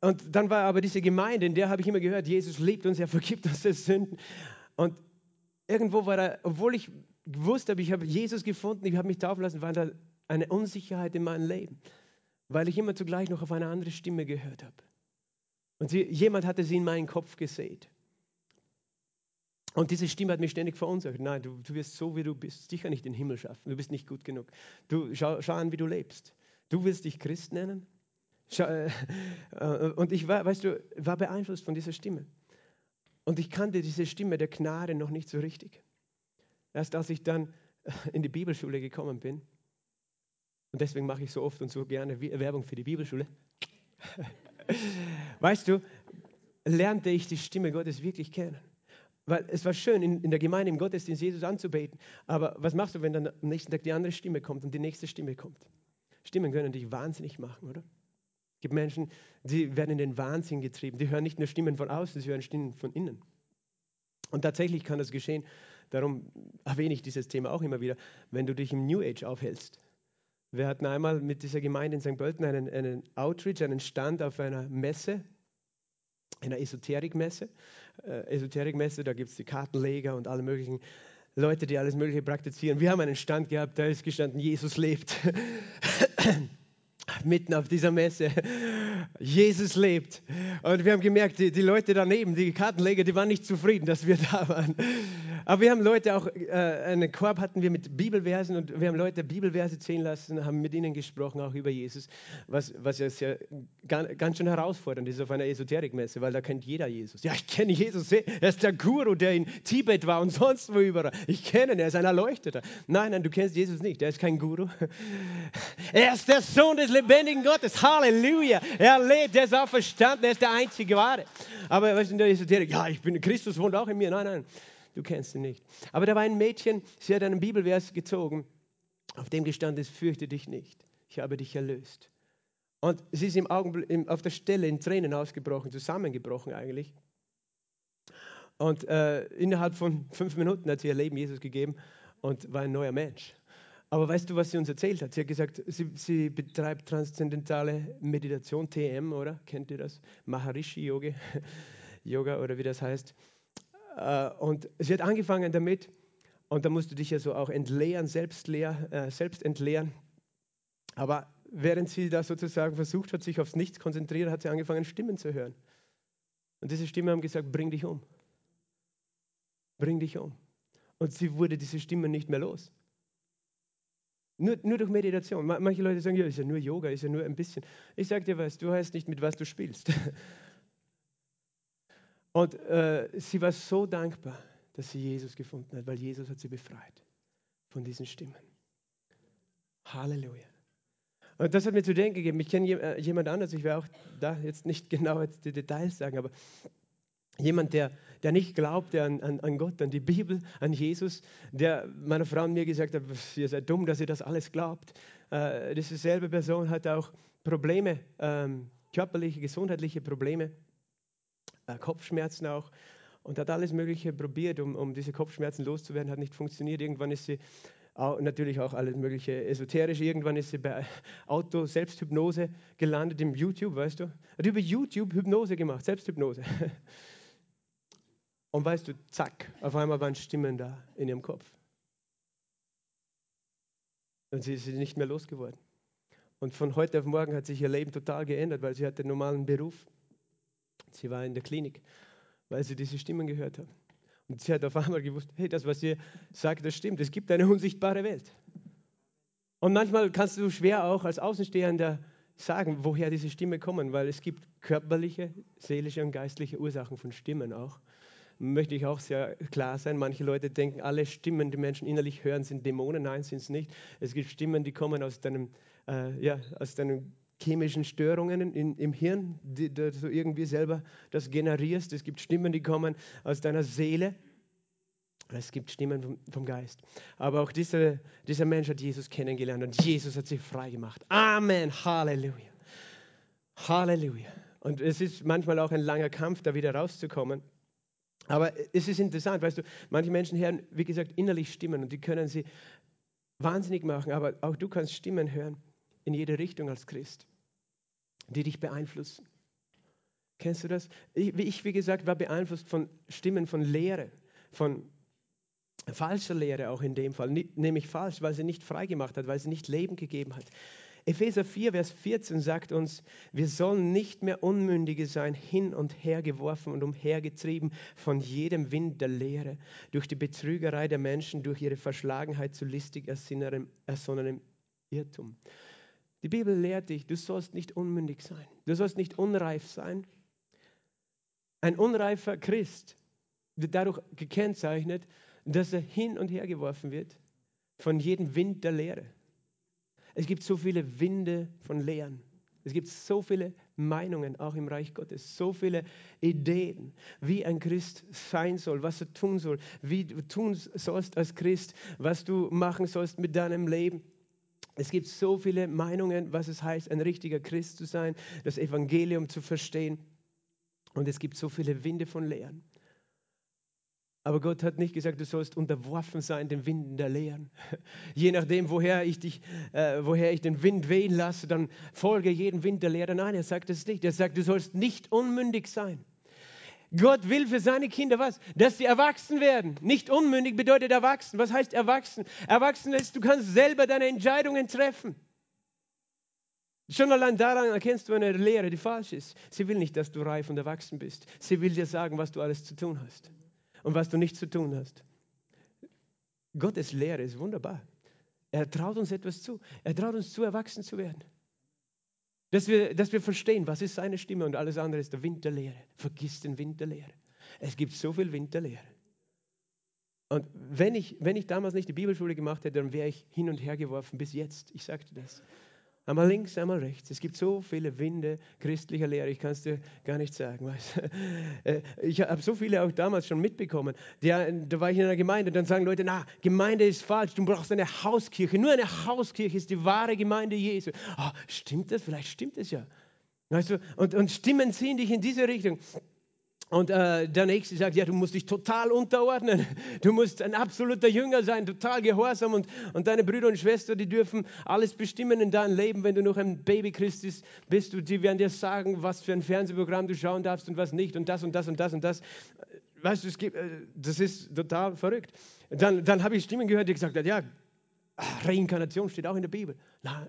und dann war aber diese Gemeinde, in der habe ich immer gehört, Jesus liebt uns, er vergibt uns die Sünden. Und irgendwo war da, obwohl ich gewusst habe, ich habe Jesus gefunden, ich habe mich taufen lassen, war da eine Unsicherheit in meinem Leben, weil ich immer zugleich noch auf eine andere Stimme gehört habe. Und sie, jemand hatte sie in meinen Kopf gesät. Und diese Stimme hat mich ständig verunsichert. Nein, du, du wirst so, wie du bist, sicher nicht den Himmel schaffen. Du bist nicht gut genug. Du, schau, schau an, wie du lebst. Du willst dich Christ nennen? Schau, äh, äh, und ich war, weißt du, war beeinflusst von dieser Stimme. Und ich kannte diese Stimme der Gnade noch nicht so richtig. Erst als ich dann in die Bibelschule gekommen bin, und deswegen mache ich so oft und so gerne Werbung für die Bibelschule, weißt du, lernte ich die Stimme Gottes wirklich kennen. Weil es war schön, in, in der Gemeinde, im Gottesdienst Jesus anzubeten. Aber was machst du, wenn dann am nächsten Tag die andere Stimme kommt und die nächste Stimme kommt? Stimmen können dich wahnsinnig machen, oder? Es gibt Menschen, die werden in den Wahnsinn getrieben. Die hören nicht nur Stimmen von außen, sie hören Stimmen von innen. Und tatsächlich kann das geschehen. Darum erwähne ich dieses Thema auch immer wieder, wenn du dich im New Age aufhältst. Wir hatten einmal mit dieser Gemeinde in St. Pölten einen, einen Outreach, einen Stand auf einer Messe einer Esoterikmesse. Äh, Esoterikmesse, da gibt es die Kartenleger und alle möglichen Leute, die alles Mögliche praktizieren. Wir haben einen Stand gehabt, da ist gestanden, Jesus lebt. Mitten auf dieser Messe. Jesus lebt. Und wir haben gemerkt, die, die Leute daneben, die Kartenleger, die waren nicht zufrieden, dass wir da waren. Aber wir haben Leute auch, äh, einen Korb hatten wir mit Bibelversen und wir haben Leute Bibelverse zählen lassen, haben mit ihnen gesprochen, auch über Jesus, was, was ja sehr, ganz schön herausfordernd ist auf einer Esoterikmesse, weil da kennt jeder Jesus. Ja, ich kenne Jesus, er ist der Guru, der in Tibet war und sonst wo überall. Ich kenne ihn, er ist ein Erleuchteter. Nein, nein, du kennst Jesus nicht, er ist kein Guru. Er ist der Sohn des lebendigen Gottes, Halleluja. Er lebt, er ist auferstanden, er ist der einzige Wahre. Aber was in der Esoterik? Ja, ich bin, Christus wohnt auch in mir. Nein, nein du kennst ihn nicht. Aber da war ein Mädchen, sie hat einen Bibelvers gezogen, auf dem gestanden ist, fürchte dich nicht, ich habe dich erlöst. Und sie ist im Augenblick, auf der Stelle in Tränen ausgebrochen, zusammengebrochen eigentlich. Und äh, innerhalb von fünf Minuten hat sie ihr Leben Jesus gegeben und war ein neuer Mensch. Aber weißt du, was sie uns erzählt hat? Sie hat gesagt, sie, sie betreibt transzendentale Meditation, TM, oder? Kennt ihr das? Maharishi Yoga, Yoga oder wie das heißt. Äh, und sie hat angefangen damit, und da musst du dich ja so auch entleeren, selbst, leer, äh, selbst entleeren. Aber während sie da sozusagen versucht hat, sich aufs Nichts konzentrieren, hat sie angefangen, Stimmen zu hören. Und diese Stimmen haben gesagt, bring dich um. Bring dich um. Und sie wurde diese Stimmen nicht mehr los. Nur, nur durch Meditation. Manche Leute sagen, ja, ist ja nur Yoga, ist ja nur ein bisschen. Ich sage dir was, du weißt nicht, mit was du spielst. Und äh, sie war so dankbar, dass sie Jesus gefunden hat, weil Jesus hat sie befreit von diesen Stimmen. Halleluja. Und das hat mir zu denken gegeben. Ich kenne äh, jemand anderes, ich werde auch da jetzt nicht genau jetzt die Details sagen, aber jemand, der, der nicht glaubte an, an, an Gott, an die Bibel, an Jesus, der meiner Frau und mir gesagt hat, ihr seid dumm, dass ihr das alles glaubt. Äh, diese selbe Person hat auch Probleme, ähm, körperliche, gesundheitliche Probleme äh, Kopfschmerzen auch und hat alles Mögliche probiert, um, um diese Kopfschmerzen loszuwerden, hat nicht funktioniert. Irgendwann ist sie auch, natürlich auch alles Mögliche esoterisch. Irgendwann ist sie bei Auto-Selbsthypnose gelandet im YouTube, weißt du? Hat über YouTube Hypnose gemacht, Selbsthypnose. Und weißt du, zack, auf einmal waren Stimmen da in ihrem Kopf. Und sie ist nicht mehr losgeworden. Und von heute auf morgen hat sich ihr Leben total geändert, weil sie hat den normalen Beruf. Sie war in der Klinik, weil sie diese Stimmen gehört hat. Und sie hat auf einmal gewusst, hey, das, was ihr sagt, das stimmt. Es gibt eine unsichtbare Welt. Und manchmal kannst du schwer auch als Außenstehender sagen, woher diese Stimmen kommen, weil es gibt körperliche, seelische und geistliche Ursachen von Stimmen auch. Möchte ich auch sehr klar sein. Manche Leute denken, alle Stimmen, die Menschen innerlich hören, sind Dämonen. Nein, sind es nicht. Es gibt Stimmen, die kommen aus deinem, äh, ja, aus deinem chemischen Störungen in, im Hirn, die, die du irgendwie selber das generierst. Es gibt Stimmen, die kommen aus deiner Seele. Es gibt Stimmen vom, vom Geist. Aber auch dieser, dieser Mensch hat Jesus kennengelernt und Jesus hat sich frei gemacht. Amen. Halleluja. Halleluja. Und es ist manchmal auch ein langer Kampf, da wieder rauszukommen. Aber es ist interessant, weißt du, manche Menschen hören, wie gesagt, innerlich Stimmen und die können sie wahnsinnig machen, aber auch du kannst Stimmen hören in jede Richtung als Christ, die dich beeinflussen. Kennst du das? Ich, ich, wie gesagt, war beeinflusst von Stimmen von Lehre, von falscher Lehre auch in dem Fall, nämlich falsch, weil sie nicht freigemacht hat, weil sie nicht Leben gegeben hat. Epheser 4, Vers 14 sagt uns, wir sollen nicht mehr Unmündige sein, hin und her geworfen und umhergetrieben von jedem Wind der Lehre, durch die Betrügerei der Menschen, durch ihre Verschlagenheit zu listig ersonnenem Irrtum. Die Bibel lehrt dich, du sollst nicht unmündig sein. Du sollst nicht unreif sein. Ein unreifer Christ wird dadurch gekennzeichnet, dass er hin und her geworfen wird von jedem Wind der Lehre. Es gibt so viele Winde von Lehren. Es gibt so viele Meinungen, auch im Reich Gottes, so viele Ideen, wie ein Christ sein soll, was er tun soll, wie du tun sollst als Christ, was du machen sollst mit deinem Leben. Es gibt so viele Meinungen, was es heißt, ein richtiger Christ zu sein, das Evangelium zu verstehen. Und es gibt so viele Winde von Lehren. Aber Gott hat nicht gesagt, du sollst unterworfen sein den Winden der Lehren. Je nachdem, woher ich, dich, äh, woher ich den Wind wehen lasse, dann folge jedem Wind der Lehre. Nein, er sagt es nicht. Er sagt, du sollst nicht unmündig sein. Gott will für seine Kinder was? Dass sie erwachsen werden. Nicht unmündig bedeutet erwachsen. Was heißt erwachsen? Erwachsen ist, du kannst selber deine Entscheidungen treffen. Schon allein daran erkennst du eine Lehre, die falsch ist. Sie will nicht, dass du reif und erwachsen bist. Sie will dir sagen, was du alles zu tun hast und was du nicht zu tun hast. Gottes Lehre ist wunderbar. Er traut uns etwas zu. Er traut uns zu, erwachsen zu werden. Dass wir, dass wir verstehen, was ist seine Stimme und alles andere ist der Wind der Lehre. Vergiss den Wind der Lehre. Es gibt so viel Wind der Lehre. Und wenn ich, wenn ich damals nicht die Bibelschule gemacht hätte, dann wäre ich hin und her geworfen bis jetzt. Ich sagte das. Einmal links, einmal rechts. Es gibt so viele Winde christlicher Lehre, ich kann es dir gar nicht sagen. Weißt? Äh, ich habe so viele auch damals schon mitbekommen. Der, da war ich in einer Gemeinde und dann sagen Leute, na, Gemeinde ist falsch, du brauchst eine Hauskirche. Nur eine Hauskirche ist die wahre Gemeinde Jesu. Oh, stimmt das? Vielleicht stimmt es ja. Weißt du? und, und Stimmen ziehen dich in diese Richtung. Und äh, der Nächste sagt, ja, du musst dich total unterordnen. Du musst ein absoluter Jünger sein, total gehorsam. Und, und deine Brüder und Schwestern, die dürfen alles bestimmen in deinem Leben. Wenn du noch ein Baby Christus bist, du, die werden dir sagen, was für ein Fernsehprogramm du schauen darfst und was nicht. Und das und das und das und das. Weißt du, es gibt, äh, das ist total verrückt. Dann, dann habe ich Stimmen gehört, die gesagt haben, ja, Reinkarnation steht auch in der Bibel. Na,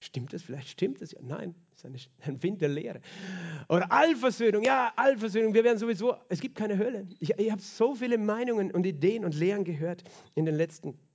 Stimmt das? Vielleicht stimmt das ja. Nein, das ist ein Wind der Lehre. Oder Allversöhnung. Ja, Allversöhnung. Wir werden sowieso, es gibt keine Hölle. Ich, ich habe so viele Meinungen und Ideen und Lehren gehört in den letzten Jahren.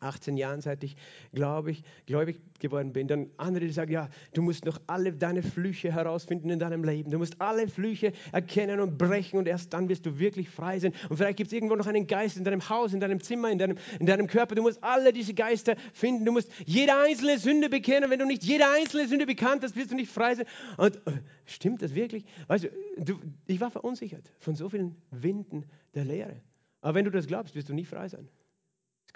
18 Jahren, seit ich, glaube ich gläubig geworden bin. Dann andere, die sagen, ja, du musst noch alle deine Flüche herausfinden in deinem Leben. Du musst alle Flüche erkennen und brechen und erst dann wirst du wirklich frei sein. Und vielleicht gibt es irgendwo noch einen Geist in deinem Haus, in deinem Zimmer, in deinem, in deinem Körper. Du musst alle diese Geister finden. Du musst jede einzelne Sünde bekennen. Wenn du nicht jede einzelne Sünde bekannt hast, wirst du nicht frei sein. Und äh, stimmt das wirklich? Weißt du, du, ich war verunsichert von so vielen Winden der Lehre. Aber wenn du das glaubst, wirst du nie frei sein.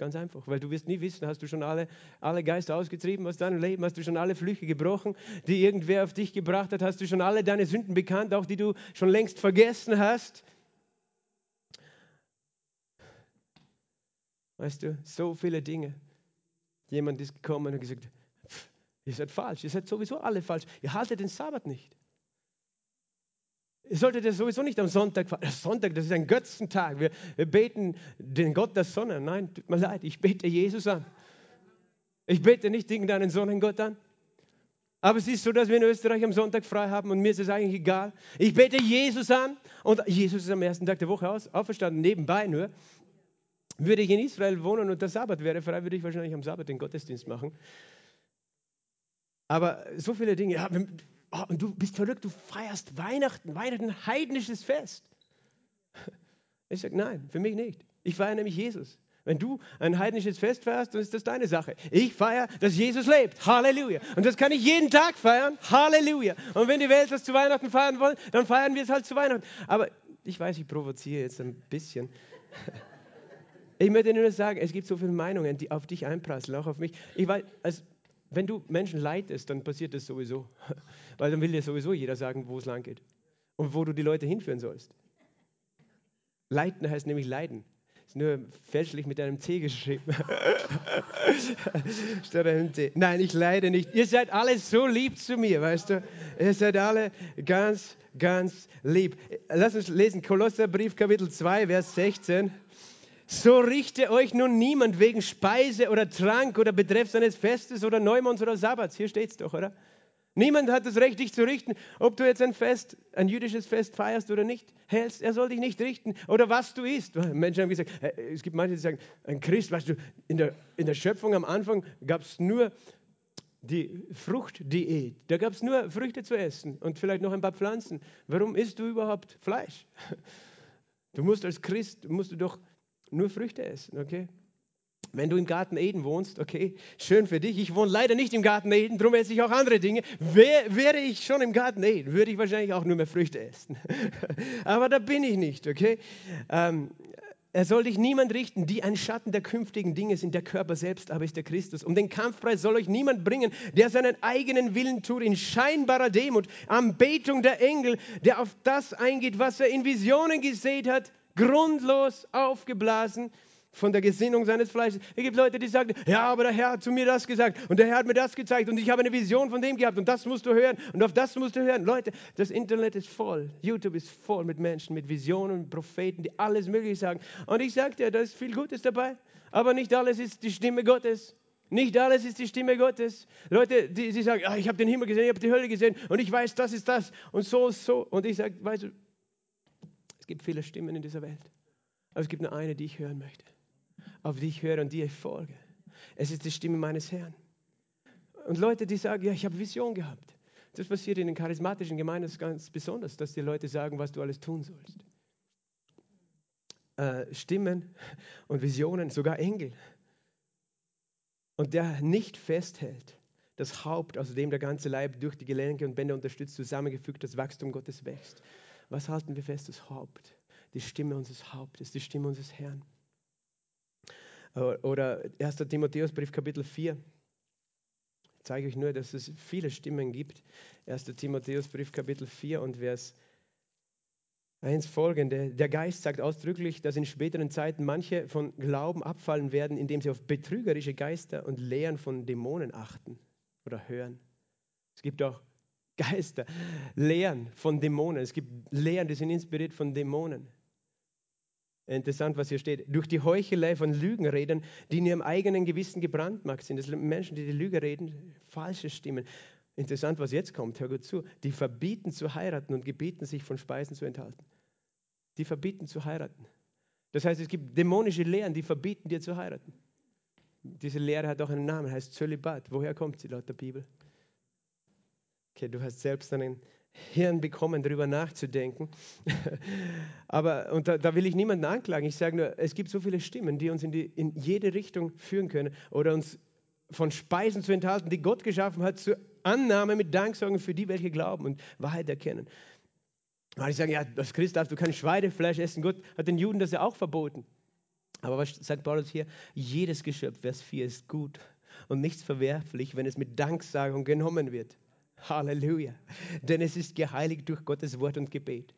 Ganz einfach, weil du wirst nie wissen, hast du schon alle, alle Geister ausgetrieben aus deinem Leben, hast du schon alle Flüche gebrochen, die irgendwer auf dich gebracht hat, hast du schon alle deine Sünden bekannt, auch die du schon längst vergessen hast. Weißt du, so viele Dinge. Jemand ist gekommen und gesagt, ihr seid falsch, ihr seid sowieso alle falsch, ihr haltet den Sabbat nicht. Ihr solltet ja sowieso nicht am Sonntag feiern. Sonntag, das ist ein Götzentag. Wir, wir beten den Gott der Sonne. Nein, tut mir leid, ich bete Jesus an. Ich bete nicht irgendeinen Sonnengott an. Aber es ist so, dass wir in Österreich am Sonntag frei haben und mir ist es eigentlich egal. Ich bete Jesus an und Jesus ist am ersten Tag der Woche aus, auferstanden, nebenbei nur. Würde ich in Israel wohnen und der Sabbat wäre frei, würde ich wahrscheinlich am Sabbat den Gottesdienst machen. Aber so viele Dinge, ja, oh, und du bist verrückt, du feierst Weihnachten, Weihnachten, heidnisches Fest. Ich sage, nein, für mich nicht. Ich feiere nämlich Jesus. Wenn du ein heidnisches Fest feierst, dann ist das deine Sache. Ich feiere, dass Jesus lebt. Halleluja. Und das kann ich jeden Tag feiern. Halleluja. Und wenn die Welt das zu Weihnachten feiern wollen, dann feiern wir es halt zu Weihnachten. Aber ich weiß, ich provoziere jetzt ein bisschen. Ich möchte nur sagen, es gibt so viele Meinungen, die auf dich einprasseln, auch auf mich. Ich weiß, als wenn du Menschen leitest, dann passiert das sowieso. Weil dann will dir sowieso jeder sagen, wo es lang geht und wo du die Leute hinführen sollst. Leiten heißt nämlich leiden. Ist nur fälschlich mit einem C geschrieben. Statt einem T. Nein, ich leide nicht. Ihr seid alle so lieb zu mir, weißt du? Ihr seid alle ganz, ganz lieb. Lass uns lesen, Kolosserbrief Kapitel 2, Vers 16. So richte euch nun niemand wegen Speise oder Trank oder betreffs eines Festes oder Neumonds oder Sabbats. Hier steht es doch, oder? Niemand hat das Recht, dich zu richten, ob du jetzt ein Fest, ein jüdisches Fest feierst oder nicht hältst. Er soll dich nicht richten. Oder was du isst. Menschen haben gesagt, äh, es gibt manche, die sagen, ein Christ, weißt du, in der, in der Schöpfung am Anfang gab es nur die Fruchtdiät. Da gab es nur Früchte zu essen und vielleicht noch ein paar Pflanzen. Warum isst du überhaupt Fleisch? Du musst als Christ, musst du doch nur Früchte essen, okay? Wenn du im Garten Eden wohnst, okay, schön für dich. Ich wohne leider nicht im Garten Eden, darum esse ich auch andere Dinge. Wär, wäre ich schon im Garten Eden, würde ich wahrscheinlich auch nur mehr Früchte essen. Aber da bin ich nicht, okay? Ähm, er soll dich niemand richten, die ein Schatten der künftigen Dinge sind. Der Körper selbst aber ist der Christus. Um den Kampfpreis soll euch niemand bringen, der seinen eigenen Willen tut, in scheinbarer Demut, Anbetung der Engel, der auf das eingeht, was er in Visionen gesehen hat grundlos aufgeblasen von der Gesinnung seines Fleisches. Es gibt Leute, die sagen, ja, aber der Herr hat zu mir das gesagt und der Herr hat mir das gezeigt und ich habe eine Vision von dem gehabt und das musst du hören und auf das musst du hören. Leute, das Internet ist voll, YouTube ist voll mit Menschen, mit Visionen, mit Propheten, die alles Mögliche sagen. Und ich sage dir, da ist viel Gutes dabei, aber nicht alles ist die Stimme Gottes. Nicht alles ist die Stimme Gottes. Leute, die, die sagen, ah, ich habe den Himmel gesehen, ich habe die Hölle gesehen und ich weiß, das ist das und so, so. Und ich sage, weißt du, gibt viele Stimmen in dieser Welt. Aber es gibt nur eine, die ich hören möchte. auf die ich höre und die ich folge. Es ist die Stimme meines Herrn. Und Leute, die sagen, ja, ich habe Vision gehabt. Das passiert in den charismatischen Gemeinden ganz besonders, dass die Leute sagen, was du alles tun sollst. Äh, Stimmen und Visionen, sogar Engel. Und der nicht festhält, das Haupt, aus dem der ganze Leib durch die Gelenke und Bänder unterstützt, zusammengefügt, das Wachstum Gottes wächst. Was halten wir fest? Das Haupt, die Stimme unseres Hauptes, die Stimme unseres Herrn. Oder 1. Timotheusbrief Kapitel 4. Ich zeige euch nur, dass es viele Stimmen gibt. 1. Timotheusbrief Kapitel 4 und Vers 1 folgende. Der Geist sagt ausdrücklich, dass in späteren Zeiten manche von Glauben abfallen werden, indem sie auf betrügerische Geister und Lehren von Dämonen achten oder hören. Es gibt auch Geister, Lehren von Dämonen. Es gibt Lehren, die sind inspiriert von Dämonen. Interessant, was hier steht. Durch die Heuchelei von Lügenredern, die in ihrem eigenen Gewissen gebrandmarkt sind. Das sind Menschen, die die Lüge reden, falsche Stimmen. Interessant, was jetzt kommt. Hör gut zu. Die verbieten zu heiraten und gebieten sich von Speisen zu enthalten. Die verbieten zu heiraten. Das heißt, es gibt dämonische Lehren, die verbieten dir zu heiraten. Diese Lehre hat auch einen Namen, heißt Zölibat. Woher kommt sie laut der Bibel? Okay, du hast selbst einen Hirn bekommen, darüber nachzudenken. Aber, und da, da, will ich niemanden anklagen. Ich sage nur, es gibt so viele Stimmen, die uns in, die, in jede Richtung führen können oder uns von Speisen zu enthalten, die Gott geschaffen hat, zur Annahme mit Danksagen für die, welche glauben und Wahrheit erkennen. Weil ich sage, ja, als Christ darfst du kein Schweinefleisch essen. Gott hat den Juden das ja auch verboten. Aber was sagt Paulus hier? Jedes Geschöpf, Vers 4, ist gut und nichts verwerflich, wenn es mit Danksagung genommen wird. Halleluja. Denn es ist geheiligt durch Gottes Wort und Gebet.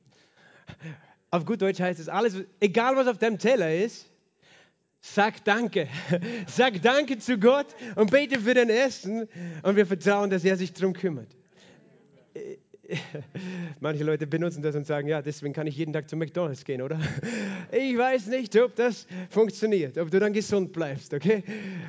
Auf gut Deutsch heißt es alles, egal was auf deinem Teller ist, sag Danke. Sag Danke zu Gott und bete für dein Essen und wir vertrauen, dass er sich darum kümmert. Manche Leute benutzen das und sagen, ja, deswegen kann ich jeden Tag zu McDonald's gehen, oder? Ich weiß nicht, ob das funktioniert, ob du dann gesund bleibst, okay?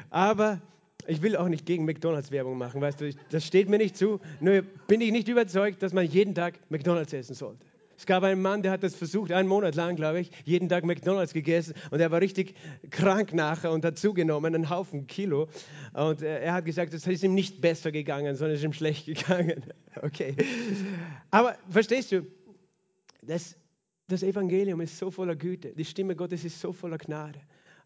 Aber ich will auch nicht gegen McDonalds Werbung machen, weißt du, das steht mir nicht zu. Nur bin ich nicht überzeugt, dass man jeden Tag McDonalds essen sollte. Es gab einen Mann, der hat das versucht, einen Monat lang, glaube ich, jeden Tag McDonalds gegessen und er war richtig krank nachher und hat zugenommen, einen Haufen Kilo. Und er hat gesagt, es ist ihm nicht besser gegangen, sondern es ist ihm schlecht gegangen. Okay. Aber verstehst du, das, das Evangelium ist so voller Güte, die Stimme Gottes ist so voller Gnade.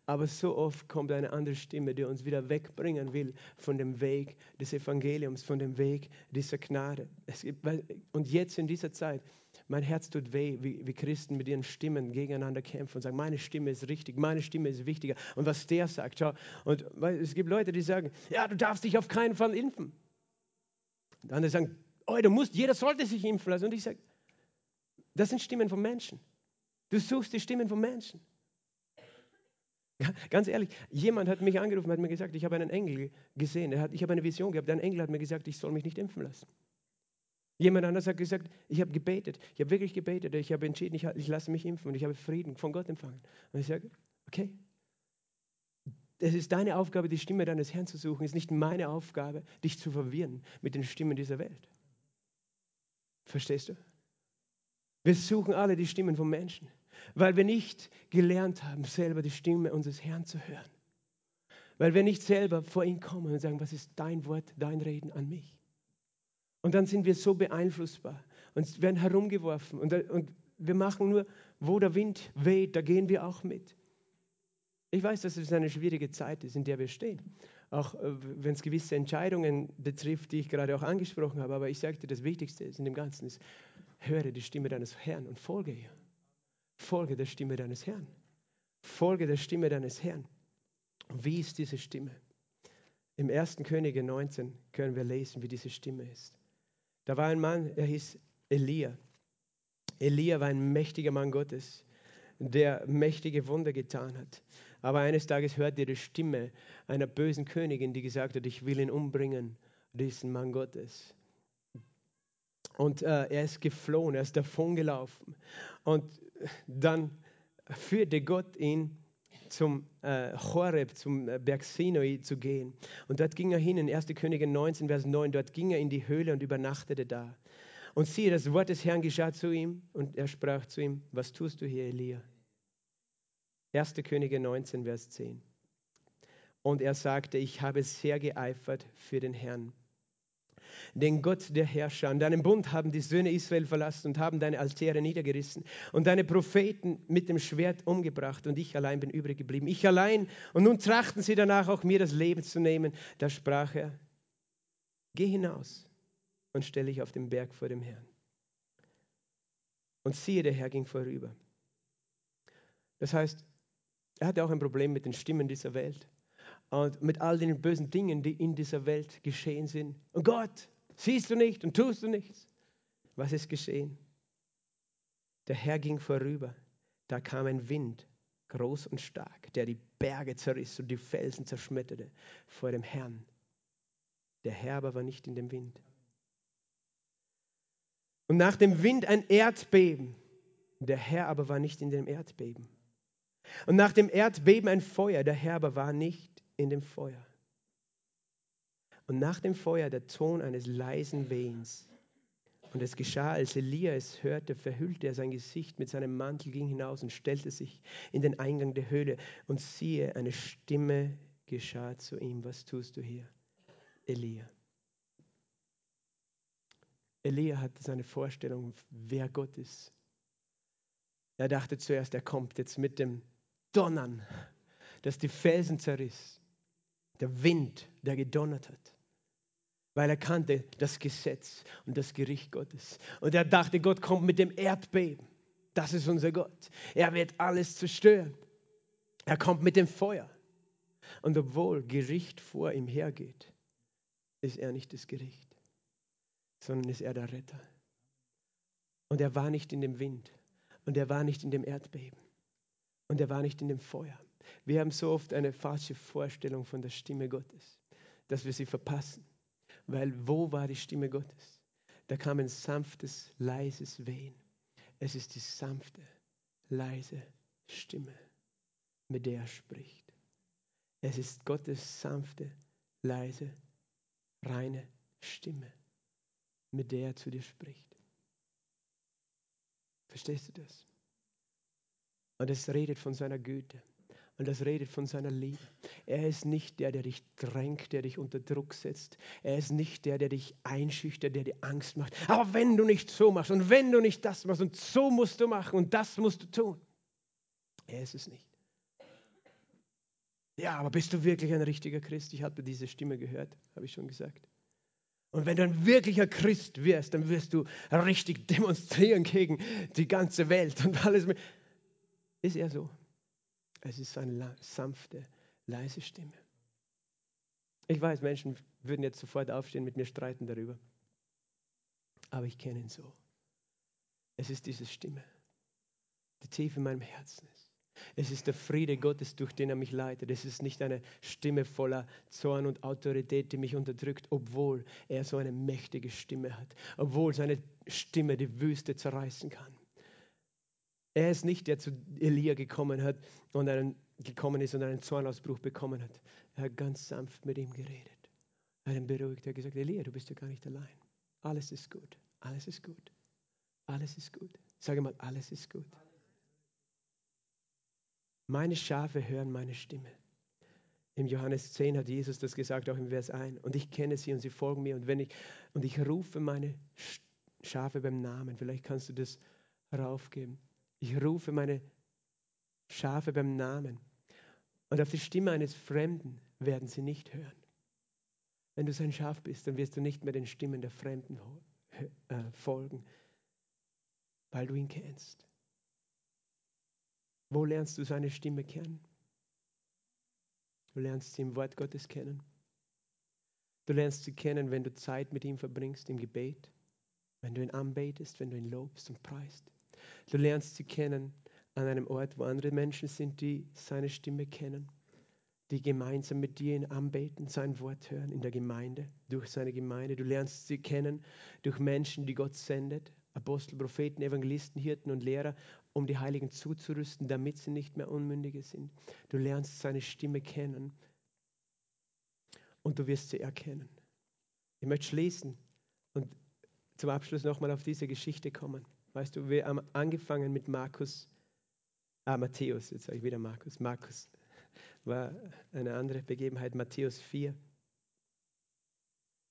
Aber so oft kommt eine andere Stimme, die uns wieder wegbringen will von dem Weg des Evangeliums, von dem Weg dieser Gnade. Gibt, und jetzt in dieser Zeit, mein Herz tut weh, wie, wie, Christen mit ihren Stimmen gegeneinander kämpfen und sagen, meine Stimme ist richtig, meine Stimme ist wichtiger. Und was der sagt, schau. Und weil, es gibt Leute, die sagen, ja, du darfst dich auf keinen Fall impfen. Und andere sagen, oh, du musst, jeder sollte sich impfen lassen. Und ich sage, das sind Stimmen von Menschen. Du suchst die Stimmen von Menschen. Ganz ehrlich, jemand hat mich angerufen, hat mir gesagt, ich habe einen Engel gesehen, hat, ich habe eine Vision gehabt, ein Engel hat mir gesagt, ich soll mich nicht impfen lassen. Jemand anders hat gesagt, ich habe gebetet, ich habe wirklich gebetet, ich habe entschieden, ich, ich lasse mich impfen und ich habe Frieden von Gott empfangen. Und ich sage, okay, es ist deine Aufgabe, die Stimme deines Herrn zu suchen, es ist nicht meine Aufgabe, dich zu verwirren mit den Stimmen dieser Welt. Verstehst du? Wir suchen alle die Stimmen von Menschen weil wir nicht gelernt haben, selber die Stimme unseres Herrn zu hören. Weil wir nicht selber vor ihn kommen und sagen, was ist dein Wort, dein Reden an mich? Und dann sind wir so beeinflussbar und werden herumgeworfen und, und wir machen nur, wo der Wind weht, da gehen wir auch mit. Ich weiß, dass es eine schwierige Zeit ist, in der wir stehen. Auch äh, wenn es gewisse Entscheidungen betrifft, die ich gerade auch angesprochen habe. Aber ich sage dir, das Wichtigste ist in dem Ganzen ist, höre die Stimme deines Herrn und folge ihr. Folge der Stimme deines Herrn. Folge der Stimme deines Herrn. wie ist diese Stimme? Im 1. Könige 19 können wir lesen, wie diese Stimme ist. Da war ein Mann, er hieß Elia. Elia war ein mächtiger Mann Gottes, der mächtige Wunder getan hat. Aber eines Tages hört er die Stimme einer bösen Königin, die gesagt hat, ich will ihn umbringen, diesen Mann Gottes. Und äh, er ist geflohen, er ist davongelaufen. Und dann führte Gott ihn zum äh, Horeb, zum äh, Berg Sinai zu gehen. Und dort ging er hin, in 1. Könige 19, Vers 9, dort ging er in die Höhle und übernachtete da. Und siehe, das Wort des Herrn geschah zu ihm und er sprach zu ihm, was tust du hier, Elia? 1. Könige 19, Vers 10. Und er sagte, ich habe sehr geeifert für den Herrn den Gott der Herrscher. Und deinen Bund haben die Söhne Israel verlassen und haben deine Altäre niedergerissen und deine Propheten mit dem Schwert umgebracht und ich allein bin übrig geblieben. Ich allein. Und nun trachten sie danach auch mir das Leben zu nehmen. Da sprach er, geh hinaus und stelle dich auf den Berg vor dem Herrn. Und siehe, der Herr ging vorüber. Das heißt, er hatte auch ein Problem mit den Stimmen dieser Welt und mit all den bösen Dingen, die in dieser Welt geschehen sind. Und Gott, siehst du nicht und tust du nichts? Was ist geschehen? Der Herr ging vorüber. Da kam ein Wind, groß und stark, der die Berge zerriss und die Felsen zerschmetterte vor dem Herrn. Der Herr aber war nicht in dem Wind. Und nach dem Wind ein Erdbeben. Der Herr aber war nicht in dem Erdbeben. Und nach dem Erdbeben ein Feuer. Der Herr aber war nicht in dem Feuer. Und nach dem Feuer der Ton eines leisen Wehens. Und es geschah, als Elia es hörte, verhüllte er sein Gesicht mit seinem Mantel, ging hinaus und stellte sich in den Eingang der Höhle. Und siehe, eine Stimme geschah zu ihm. Was tust du hier? Elia. Elia hatte seine Vorstellung, wer Gott ist. Er dachte zuerst, er kommt jetzt mit dem Donnern, das die Felsen zerriss der Wind, der gedonnert hat. Weil er kannte das Gesetz und das Gericht Gottes. Und er dachte, Gott kommt mit dem Erdbeben. Das ist unser Gott. Er wird alles zerstören. Er kommt mit dem Feuer. Und obwohl Gericht vor ihm hergeht, ist er nicht das Gericht, sondern ist er der Retter. Und er war nicht in dem Wind. Und er war nicht in dem Erdbeben. Und er war nicht in dem Feuer. Wir haben so oft eine falsche Vorstellung von der Stimme Gottes, dass wir sie verpassen. Weil wo war die Stimme Gottes? Da kam ein sanftes, leises Wehen. Es ist die sanfte, leise Stimme, mit der er spricht. Es ist Gottes sanfte, leise, reine Stimme, mit der er zu dir spricht. Verstehst du das? Und es redet von seiner Güte. Und das redet von seiner Liebe. Er ist nicht der, der dich drängt, der dich unter Druck setzt. Er ist nicht der, der dich einschüchtert, der dir Angst macht. Aber wenn du nicht so machst und wenn du nicht das machst und so musst du machen und das musst du tun. Er ist es nicht. Ja, aber bist du wirklich ein richtiger Christ? Ich habe diese Stimme gehört, habe ich schon gesagt. Und wenn du ein wirklicher Christ wirst, dann wirst du richtig demonstrieren gegen die ganze Welt und alles. Ist er so? Es ist eine sanfte, leise Stimme. Ich weiß, Menschen würden jetzt sofort aufstehen, mit mir streiten darüber. Aber ich kenne ihn so. Es ist diese Stimme, die tief in meinem Herzen ist. Es ist der Friede Gottes, durch den er mich leitet. Es ist nicht eine Stimme voller Zorn und Autorität, die mich unterdrückt, obwohl er so eine mächtige Stimme hat, obwohl seine Stimme die Wüste zerreißen kann. Er ist nicht der, der zu Elia gekommen hat und einen, gekommen ist und einen Zornausbruch bekommen hat. Er hat ganz sanft mit ihm geredet. Er hat ihn beruhigt. Er hat gesagt, Elia, du bist ja gar nicht allein. Alles ist gut. Alles ist gut. Alles ist gut. Sage mal, alles ist gut. Meine Schafe hören meine Stimme. Im Johannes 10 hat Jesus das gesagt, auch im Vers 1. Und ich kenne sie und sie folgen mir. Und wenn ich, und ich rufe meine Schafe beim Namen. Vielleicht kannst du das raufgeben. Ich rufe meine Schafe beim Namen. Und auf die Stimme eines Fremden werden sie nicht hören. Wenn du sein Schaf bist, dann wirst du nicht mehr den Stimmen der Fremden äh, folgen, weil du ihn kennst. Wo lernst du seine Stimme kennen? Du lernst sie im Wort Gottes kennen. Du lernst sie kennen, wenn du Zeit mit ihm verbringst im Gebet, wenn du ihn anbetest, wenn du ihn lobst und preist. Du lernst sie kennen an einem Ort, wo andere Menschen sind, die seine Stimme kennen, die gemeinsam mit dir ihn anbeten, sein Wort hören in der Gemeinde, durch seine Gemeinde. Du lernst sie kennen durch Menschen, die Gott sendet, Apostel, Propheten, Evangelisten, Hirten und Lehrer, um die Heiligen zuzurüsten, damit sie nicht mehr Unmündige sind. Du lernst seine Stimme kennen und du wirst sie erkennen. Ich möchte schließen und zum Abschluss nochmal auf diese Geschichte kommen. Weißt du, wir haben angefangen mit Markus Ah, Matthäus, jetzt sage ich wieder Markus. Markus war eine andere Begebenheit, Matthäus 4.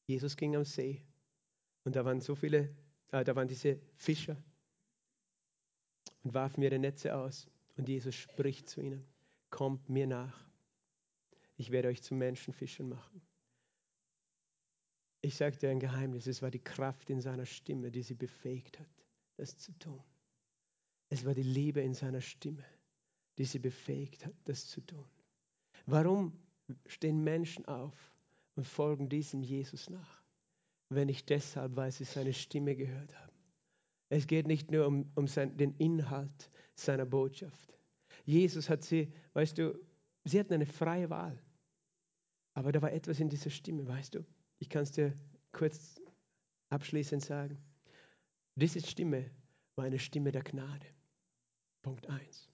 Jesus ging am See und da waren so viele, äh, da waren diese Fischer und warfen ihre Netze aus. Und Jesus spricht zu ihnen, kommt mir nach. Ich werde euch zu Menschenfischern machen. Ich sage dir ein Geheimnis, es war die Kraft in seiner Stimme, die sie befähigt hat, das zu tun. Es war die Liebe in seiner Stimme, die sie befähigt hat, das zu tun. Warum stehen Menschen auf und folgen diesem Jesus nach? Wenn nicht deshalb, weil sie seine Stimme gehört haben. Es geht nicht nur um, um sein, den Inhalt seiner Botschaft. Jesus hat sie, weißt du, sie hatten eine freie Wahl. Aber da war etwas in dieser Stimme, weißt du. Ich kann es dir kurz abschließend sagen. Diese Stimme war eine Stimme der Gnade. Punkt 1.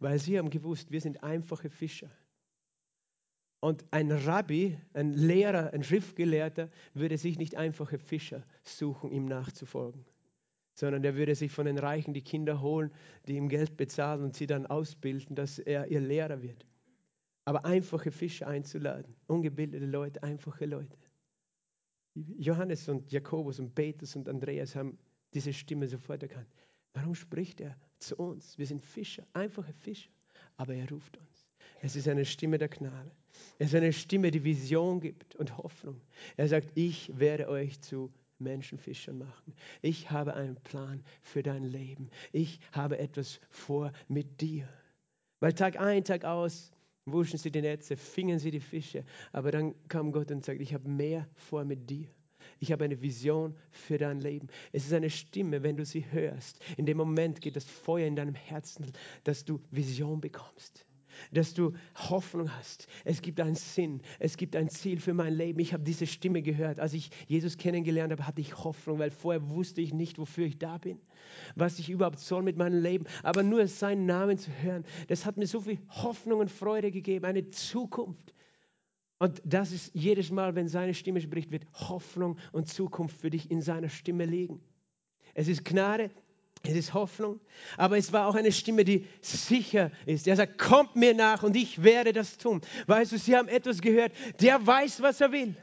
Weil sie haben gewusst, wir sind einfache Fischer. Und ein Rabbi, ein Lehrer, ein Schriftgelehrter würde sich nicht einfache Fischer suchen, ihm nachzufolgen, sondern er würde sich von den Reichen die Kinder holen, die ihm Geld bezahlen und sie dann ausbilden, dass er ihr Lehrer wird. Aber einfache Fischer einzuladen, ungebildete Leute, einfache Leute. Johannes und Jakobus und Petrus und Andreas haben diese Stimme sofort erkannt. Warum spricht er zu uns? Wir sind Fischer, einfache Fischer, aber er ruft uns. Es ist eine Stimme der Gnade. Es ist eine Stimme, die Vision gibt und Hoffnung. Er sagt, ich werde euch zu Menschenfischern machen. Ich habe einen Plan für dein Leben. Ich habe etwas vor mit dir. Weil Tag ein, Tag aus wuschen sie die Netze, fingen sie die Fische. Aber dann kam Gott und sagt, ich habe mehr vor mit dir. Ich habe eine Vision für dein Leben. Es ist eine Stimme, wenn du sie hörst. In dem Moment geht das Feuer in deinem Herzen, dass du Vision bekommst dass du Hoffnung hast. Es gibt einen Sinn, es gibt ein Ziel für mein Leben. Ich habe diese Stimme gehört. Als ich Jesus kennengelernt habe, hatte ich Hoffnung, weil vorher wusste ich nicht, wofür ich da bin, was ich überhaupt soll mit meinem Leben. Aber nur seinen Namen zu hören, das hat mir so viel Hoffnung und Freude gegeben, eine Zukunft. Und das ist jedes Mal, wenn seine Stimme spricht, wird Hoffnung und Zukunft für dich in seiner Stimme liegen. Es ist Gnade, es ist Hoffnung, aber es war auch eine Stimme, die sicher ist. Er sagt, kommt mir nach und ich werde das tun. Weißt du, sie haben etwas gehört, der weiß, was er will.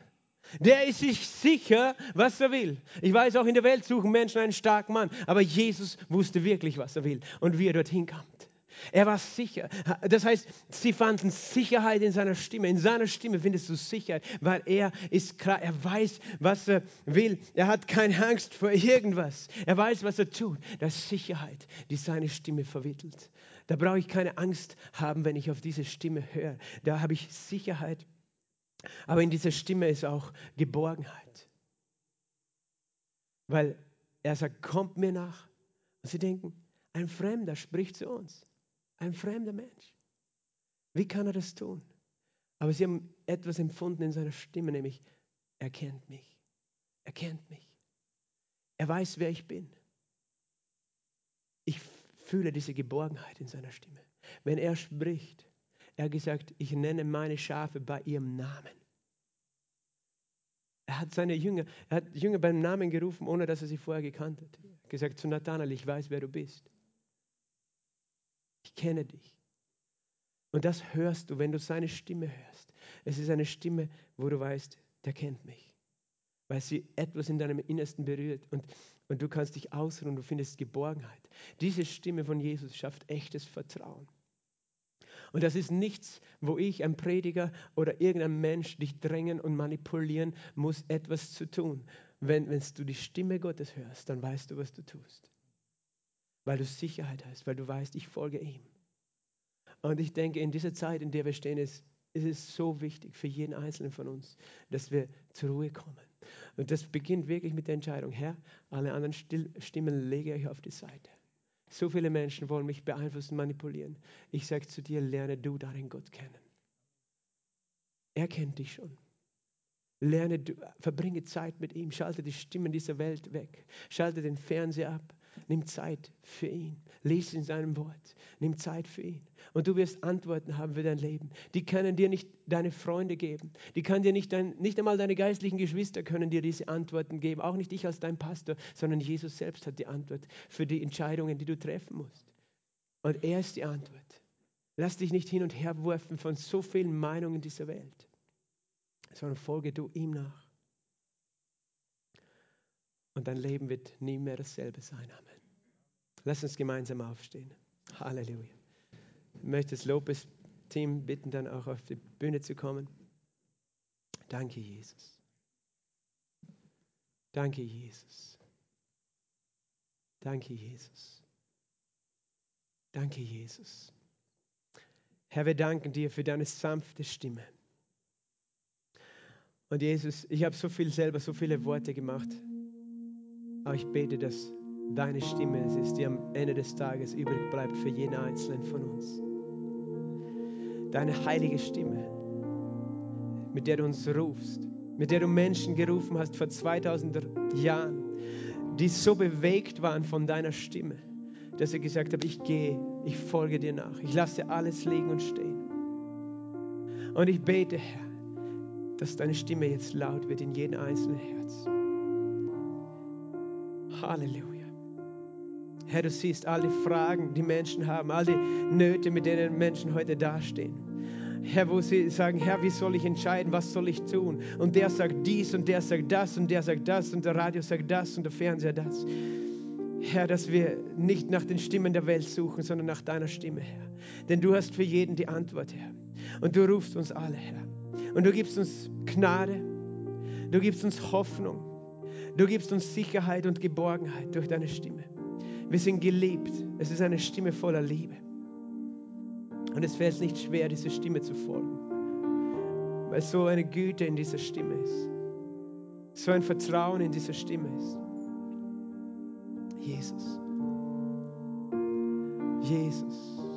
Der ist sich sicher, was er will. Ich weiß, auch in der Welt suchen Menschen einen starken Mann, aber Jesus wusste wirklich, was er will und wie er dorthin kommt. Er war sicher. Das heißt, sie fanden Sicherheit in seiner Stimme. In seiner Stimme findest du Sicherheit, weil er ist klar, er weiß, was er will. Er hat keine Angst vor irgendwas. Er weiß, was er tut. Das ist Sicherheit, die seine Stimme vermittelt. Da brauche ich keine Angst haben, wenn ich auf diese Stimme höre. Da habe ich Sicherheit. Aber in dieser Stimme ist auch Geborgenheit. Weil er sagt, kommt mir nach. Und sie denken, ein Fremder spricht zu uns. Ein fremder Mensch. Wie kann er das tun? Aber sie haben etwas empfunden in seiner Stimme, nämlich er kennt mich. Er kennt mich. Er weiß, wer ich bin. Ich fühle diese Geborgenheit in seiner Stimme. Wenn er spricht, er hat gesagt, ich nenne meine Schafe bei ihrem Namen. Er hat seine Jünger, er hat Jünger beim Namen gerufen, ohne dass er sie vorher gekannt hat. Er hat gesagt zu Nathanael, ich weiß, wer du bist. Ich kenne dich. Und das hörst du, wenn du seine Stimme hörst. Es ist eine Stimme, wo du weißt, der kennt mich. Weil sie etwas in deinem Innersten berührt und, und du kannst dich ausruhen und du findest Geborgenheit. Diese Stimme von Jesus schafft echtes Vertrauen. Und das ist nichts, wo ich, ein Prediger oder irgendein Mensch, dich drängen und manipulieren muss, etwas zu tun. Wenn, wenn du die Stimme Gottes hörst, dann weißt du, was du tust weil du Sicherheit hast, weil du weißt, ich folge ihm. Und ich denke, in dieser Zeit, in der wir stehen, ist, ist es so wichtig für jeden Einzelnen von uns, dass wir zur Ruhe kommen. Und das beginnt wirklich mit der Entscheidung, Herr, alle anderen Stimmen lege ich auf die Seite. So viele Menschen wollen mich beeinflussen, manipulieren. Ich sage zu dir, lerne du deinen Gott kennen. Er kennt dich schon. Lerne, verbringe Zeit mit ihm, schalte die Stimmen dieser Welt weg, schalte den Fernseher ab, Nimm Zeit für ihn. Lies in seinem Wort. Nimm Zeit für ihn. Und du wirst Antworten haben für dein Leben. Die können dir nicht deine Freunde geben. Die kann dir nicht, dein, nicht einmal deine geistlichen Geschwister können dir diese Antworten geben. Auch nicht ich als dein Pastor, sondern Jesus selbst hat die Antwort für die Entscheidungen, die du treffen musst. Und er ist die Antwort. Lass dich nicht hin und her werfen von so vielen Meinungen dieser Welt, sondern folge du ihm nach. Und dein Leben wird nie mehr dasselbe sein. Amen. Lass uns gemeinsam aufstehen. Halleluja. Ich möchte das Lopez-Team bitten, dann auch auf die Bühne zu kommen. Danke, Jesus. Danke, Jesus. Danke, Jesus. Danke, Jesus. Herr, wir danken dir für deine sanfte Stimme. Und Jesus, ich habe so viel selber, so viele Worte gemacht. Aber ich bete, dass deine Stimme es ist, die am Ende des Tages übrig bleibt für jeden Einzelnen von uns. Deine heilige Stimme, mit der du uns rufst, mit der du Menschen gerufen hast vor 2000 Jahren, die so bewegt waren von deiner Stimme, dass sie gesagt haben, ich gehe, ich folge dir nach, ich lasse alles liegen und stehen. Und ich bete, Herr, dass deine Stimme jetzt laut wird in jedem einzelnen Herz. Halleluja. Herr, du siehst all die Fragen, die Menschen haben, all die Nöte, mit denen Menschen heute dastehen. Herr, wo sie sagen, Herr, wie soll ich entscheiden, was soll ich tun? Und der sagt dies und der sagt das und der sagt das und der Radio sagt das und der Fernseher das. Herr, dass wir nicht nach den Stimmen der Welt suchen, sondern nach deiner Stimme, Herr. Denn du hast für jeden die Antwort, Herr. Und du rufst uns alle, Herr. Und du gibst uns Gnade, du gibst uns Hoffnung, du gibst uns Sicherheit und Geborgenheit durch deine Stimme. Wir sind geliebt. Es ist eine Stimme voller Liebe. Und es fällt nicht schwer, dieser Stimme zu folgen, weil so eine Güte in dieser Stimme ist, so ein Vertrauen in dieser Stimme ist. Jesus. Jesus.